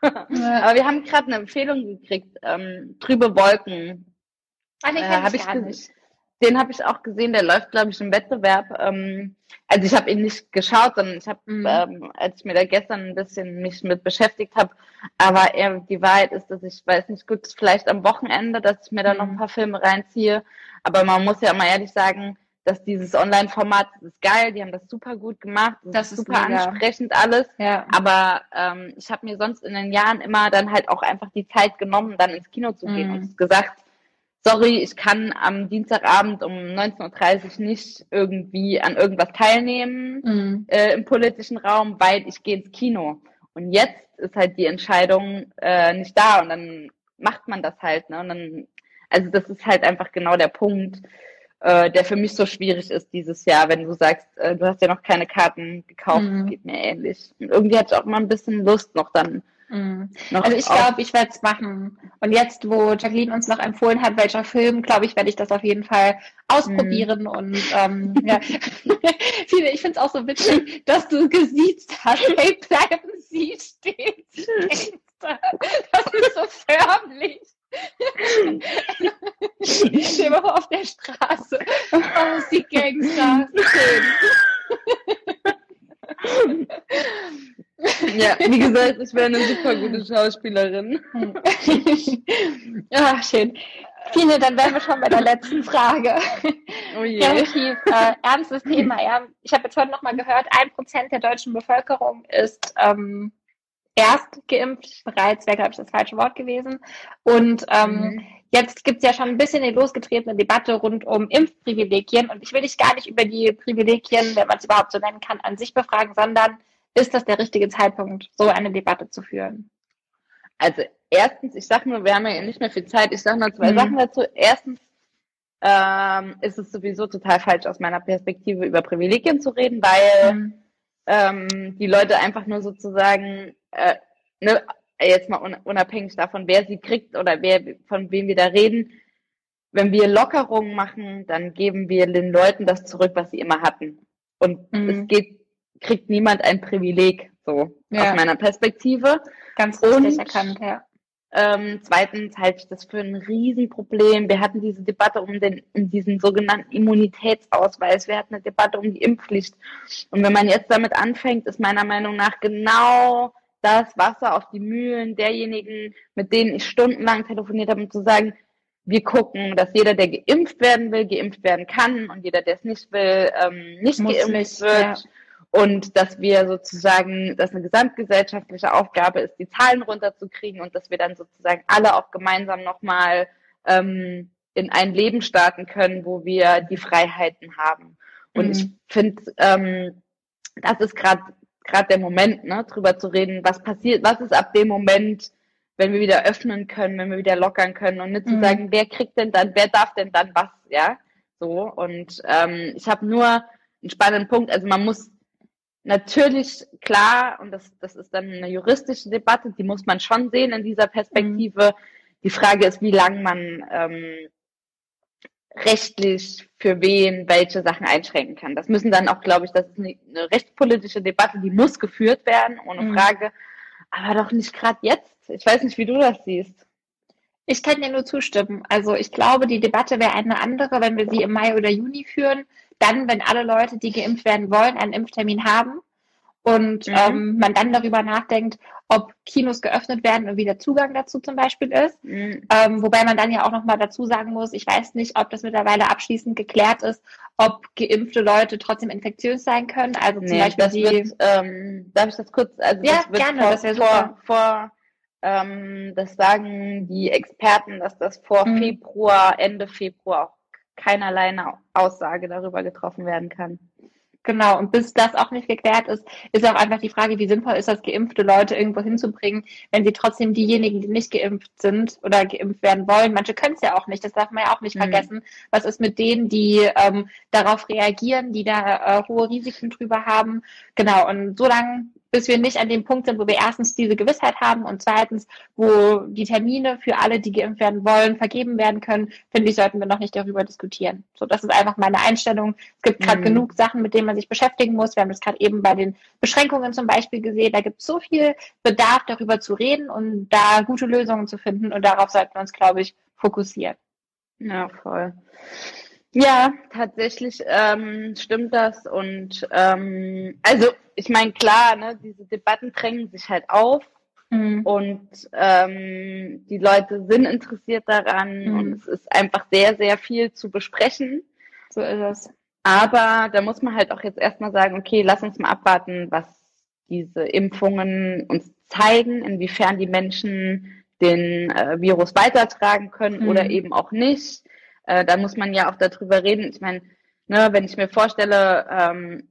Aber wir haben gerade eine Empfehlung gekriegt, ähm, Trübe Wolken. Ah, nee, äh, ich, ich gar nicht. Den habe ich auch gesehen, der läuft, glaube ich, im Wettbewerb. Ähm, also ich habe ihn nicht geschaut, sondern ich habe, mhm. ähm, als ich mir da gestern ein bisschen mich mit beschäftigt habe, aber eher die Wahrheit ist, dass ich weiß nicht gut, vielleicht am Wochenende, dass ich mir da noch ein mhm. paar Filme reinziehe. Aber man muss ja immer ehrlich sagen, dass dieses Online-Format ist geil, die haben das super gut gemacht, das, das ist super mega. ansprechend alles. Ja. Aber ähm, ich habe mir sonst in den Jahren immer dann halt auch einfach die Zeit genommen, dann ins Kino zu gehen mhm. und gesagt, sorry, ich kann am Dienstagabend um 19.30 Uhr nicht irgendwie an irgendwas teilnehmen mhm. äh, im politischen Raum, weil ich gehe ins Kino. Und jetzt ist halt die Entscheidung äh, nicht da und dann macht man das halt. Ne? Und dann, also das ist halt einfach genau der Punkt, äh, der für mich so schwierig ist dieses Jahr, wenn du sagst, äh, du hast ja noch keine Karten gekauft, mhm. geht mir ähnlich. Und irgendwie hatte ich auch mal ein bisschen Lust noch dann Mhm. Also ich glaube, ich werde es machen. Und jetzt, wo Jacqueline uns noch empfohlen hat, welcher Film, glaube ich, werde ich das auf jeden Fall ausprobieren. Mhm. Und ähm, ja, (laughs) ich finde es auch so witzig, dass du gesiezt hast. Hey, bleiben Sie stehen, Sie Das ist so förmlich. Ich stehe mal auf der Straße. Oh, Sie Gangster. (laughs) Ja, wie gesagt, ich wäre eine super gute Schauspielerin. ja, (laughs) schön. Fine, dann wären wir schon bei der letzten Frage. Oh je. Relativ äh, ernstes Thema. Ja. Ich habe jetzt heute nochmal gehört, ein Prozent der deutschen Bevölkerung ist ähm, erst geimpft. Bereits wäre, glaube ich, das falsche Wort gewesen. Und ähm, mhm. jetzt gibt es ja schon ein bisschen die losgetretene Debatte rund um Impfprivilegien. Und ich will dich gar nicht über die Privilegien, wenn man es überhaupt so nennen kann, an sich befragen, sondern ist das der richtige Zeitpunkt, so eine Debatte zu führen? Also erstens, ich sage nur, wir haben ja nicht mehr viel Zeit, ich sage nur zwei mhm. Sachen dazu. Erstens ähm, ist es sowieso total falsch aus meiner Perspektive über Privilegien zu reden, weil mhm. ähm, die Leute einfach nur sozusagen, äh, ne, jetzt mal unabhängig davon, wer sie kriegt oder wer von wem wir da reden, wenn wir Lockerungen machen, dann geben wir den Leuten das zurück, was sie immer hatten. Und mhm. es geht kriegt niemand ein Privileg, so ja. aus meiner Perspektive. Ganz richtig Und, erkannt, ja. Ähm, zweitens halte ich das für ein Riesenproblem. Wir hatten diese Debatte um, den, um diesen sogenannten Immunitätsausweis. Wir hatten eine Debatte um die Impfpflicht. Und wenn man jetzt damit anfängt, ist meiner Meinung nach genau das Wasser auf die Mühlen derjenigen, mit denen ich stundenlang telefoniert habe, um zu sagen, wir gucken, dass jeder, der geimpft werden will, geimpft werden kann und jeder, der es nicht will, ähm, nicht Muss geimpft nicht, wird. Ja und dass wir sozusagen, dass eine gesamtgesellschaftliche Aufgabe ist, die Zahlen runterzukriegen und dass wir dann sozusagen alle auch gemeinsam nochmal ähm, in ein Leben starten können, wo wir die Freiheiten haben. Und mhm. ich finde, ähm, das ist gerade gerade der Moment, ne, drüber zu reden, was passiert, was ist ab dem Moment, wenn wir wieder öffnen können, wenn wir wieder lockern können und nicht mhm. zu sagen, wer kriegt denn dann, wer darf denn dann was, ja, so. Und ähm, ich habe nur einen spannenden Punkt, also man muss Natürlich, klar, und das, das ist dann eine juristische Debatte, die muss man schon sehen in dieser Perspektive. Mhm. Die Frage ist, wie lang man, ähm, rechtlich für wen welche Sachen einschränken kann. Das müssen dann auch, glaube ich, das ist eine, eine rechtspolitische Debatte, die muss geführt werden, ohne mhm. Frage, aber doch nicht gerade jetzt. Ich weiß nicht, wie du das siehst. Ich kann dir nur zustimmen. Also ich glaube, die Debatte wäre eine andere, wenn wir sie im Mai oder Juni führen. Dann, wenn alle Leute, die geimpft werden wollen, einen Impftermin haben und mhm. ähm, man dann darüber nachdenkt, ob Kinos geöffnet werden und wie der Zugang dazu zum Beispiel ist. Mhm. Ähm, wobei man dann ja auch nochmal dazu sagen muss, ich weiß nicht, ob das mittlerweile abschließend geklärt ist, ob geimpfte Leute trotzdem infektiös sein können. Also zum nee, Beispiel die, wird, ähm, darf ich das kurz, also ja, das wird gerne, vor, das. Vor, vor ähm, das sagen die Experten, dass das vor mhm. Februar, Ende Februar auch keinerlei eine Aussage darüber getroffen werden kann. Genau, und bis das auch nicht geklärt ist, ist auch einfach die Frage, wie sinnvoll ist das, geimpfte Leute irgendwo hinzubringen, wenn sie trotzdem diejenigen, die nicht geimpft sind oder geimpft werden wollen, manche können es ja auch nicht, das darf man ja auch nicht mhm. vergessen. Was ist mit denen, die ähm, darauf reagieren, die da äh, hohe Risiken drüber haben? Genau, und solange bis wir nicht an dem Punkt sind, wo wir erstens diese Gewissheit haben und zweitens, wo die Termine für alle, die geimpft werden wollen, vergeben werden können, finde ich, sollten wir noch nicht darüber diskutieren. So, das ist einfach meine Einstellung. Es gibt gerade mhm. genug Sachen, mit denen man sich beschäftigen muss. Wir haben das gerade eben bei den Beschränkungen zum Beispiel gesehen. Da gibt es so viel Bedarf, darüber zu reden und da gute Lösungen zu finden. Und darauf sollten wir uns, glaube ich, fokussieren. Ja, voll. Ja, tatsächlich ähm, stimmt das. Und ähm, also ich meine, klar, ne, diese Debatten drängen sich halt auf mhm. und ähm, die Leute sind interessiert daran mhm. und es ist einfach sehr, sehr viel zu besprechen. So ist es. Aber da muss man halt auch jetzt erstmal sagen, okay, lass uns mal abwarten, was diese Impfungen uns zeigen, inwiefern die Menschen den äh, Virus weitertragen können mhm. oder eben auch nicht. Äh, da muss man ja auch darüber reden. Ich meine, ne, wenn ich mir vorstelle, ähm,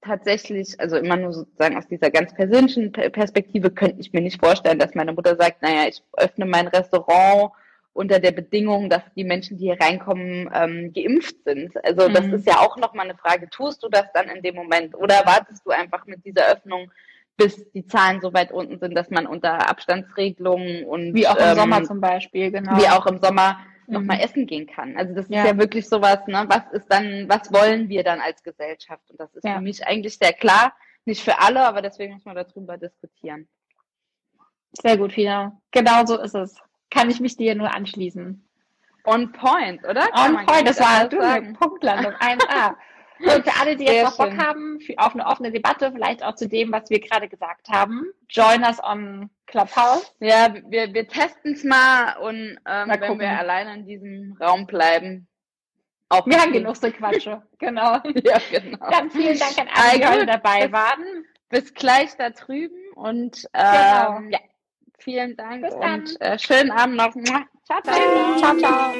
tatsächlich, also immer nur sozusagen aus dieser ganz persönlichen Perspektive, könnte ich mir nicht vorstellen, dass meine Mutter sagt, naja, ich öffne mein Restaurant unter der Bedingung, dass die Menschen, die hier reinkommen, ähm, geimpft sind. Also mhm. das ist ja auch nochmal eine Frage, tust du das dann in dem Moment oder wartest du einfach mit dieser Öffnung, bis die Zahlen so weit unten sind, dass man unter Abstandsregelungen und wie auch im ähm, Sommer zum Beispiel, genau. Wie auch im Sommer nochmal mhm. essen gehen kann. Also das ja. ist ja wirklich sowas, ne? Was ist dann, was wollen wir dann als Gesellschaft? Und das ist ja. für mich eigentlich sehr klar. Nicht für alle, aber deswegen muss man darüber diskutieren. Sehr gut, Fina. Genau so ist es. Kann ich mich dir nur anschließen. On point, oder? Kann On point, das war du, Punktlandung, 1A. (laughs) Und für alle, die jetzt noch Bock haben auf eine offene Debatte, vielleicht auch zu dem, was wir gerade gesagt haben, join us on Clubhouse. Ja, wir, wir testen es mal und ähm, mal wenn wir alleine in diesem Raum bleiben. Auch wir haben genug so Quatsche. (laughs) genau. ja, genau. Dann vielen Dank an alle, die heute dabei waren. Bis gleich da drüben und ähm, genau. ja, vielen Dank Bis und äh, schönen Abend noch. Ciao, ciao. ciao, ciao.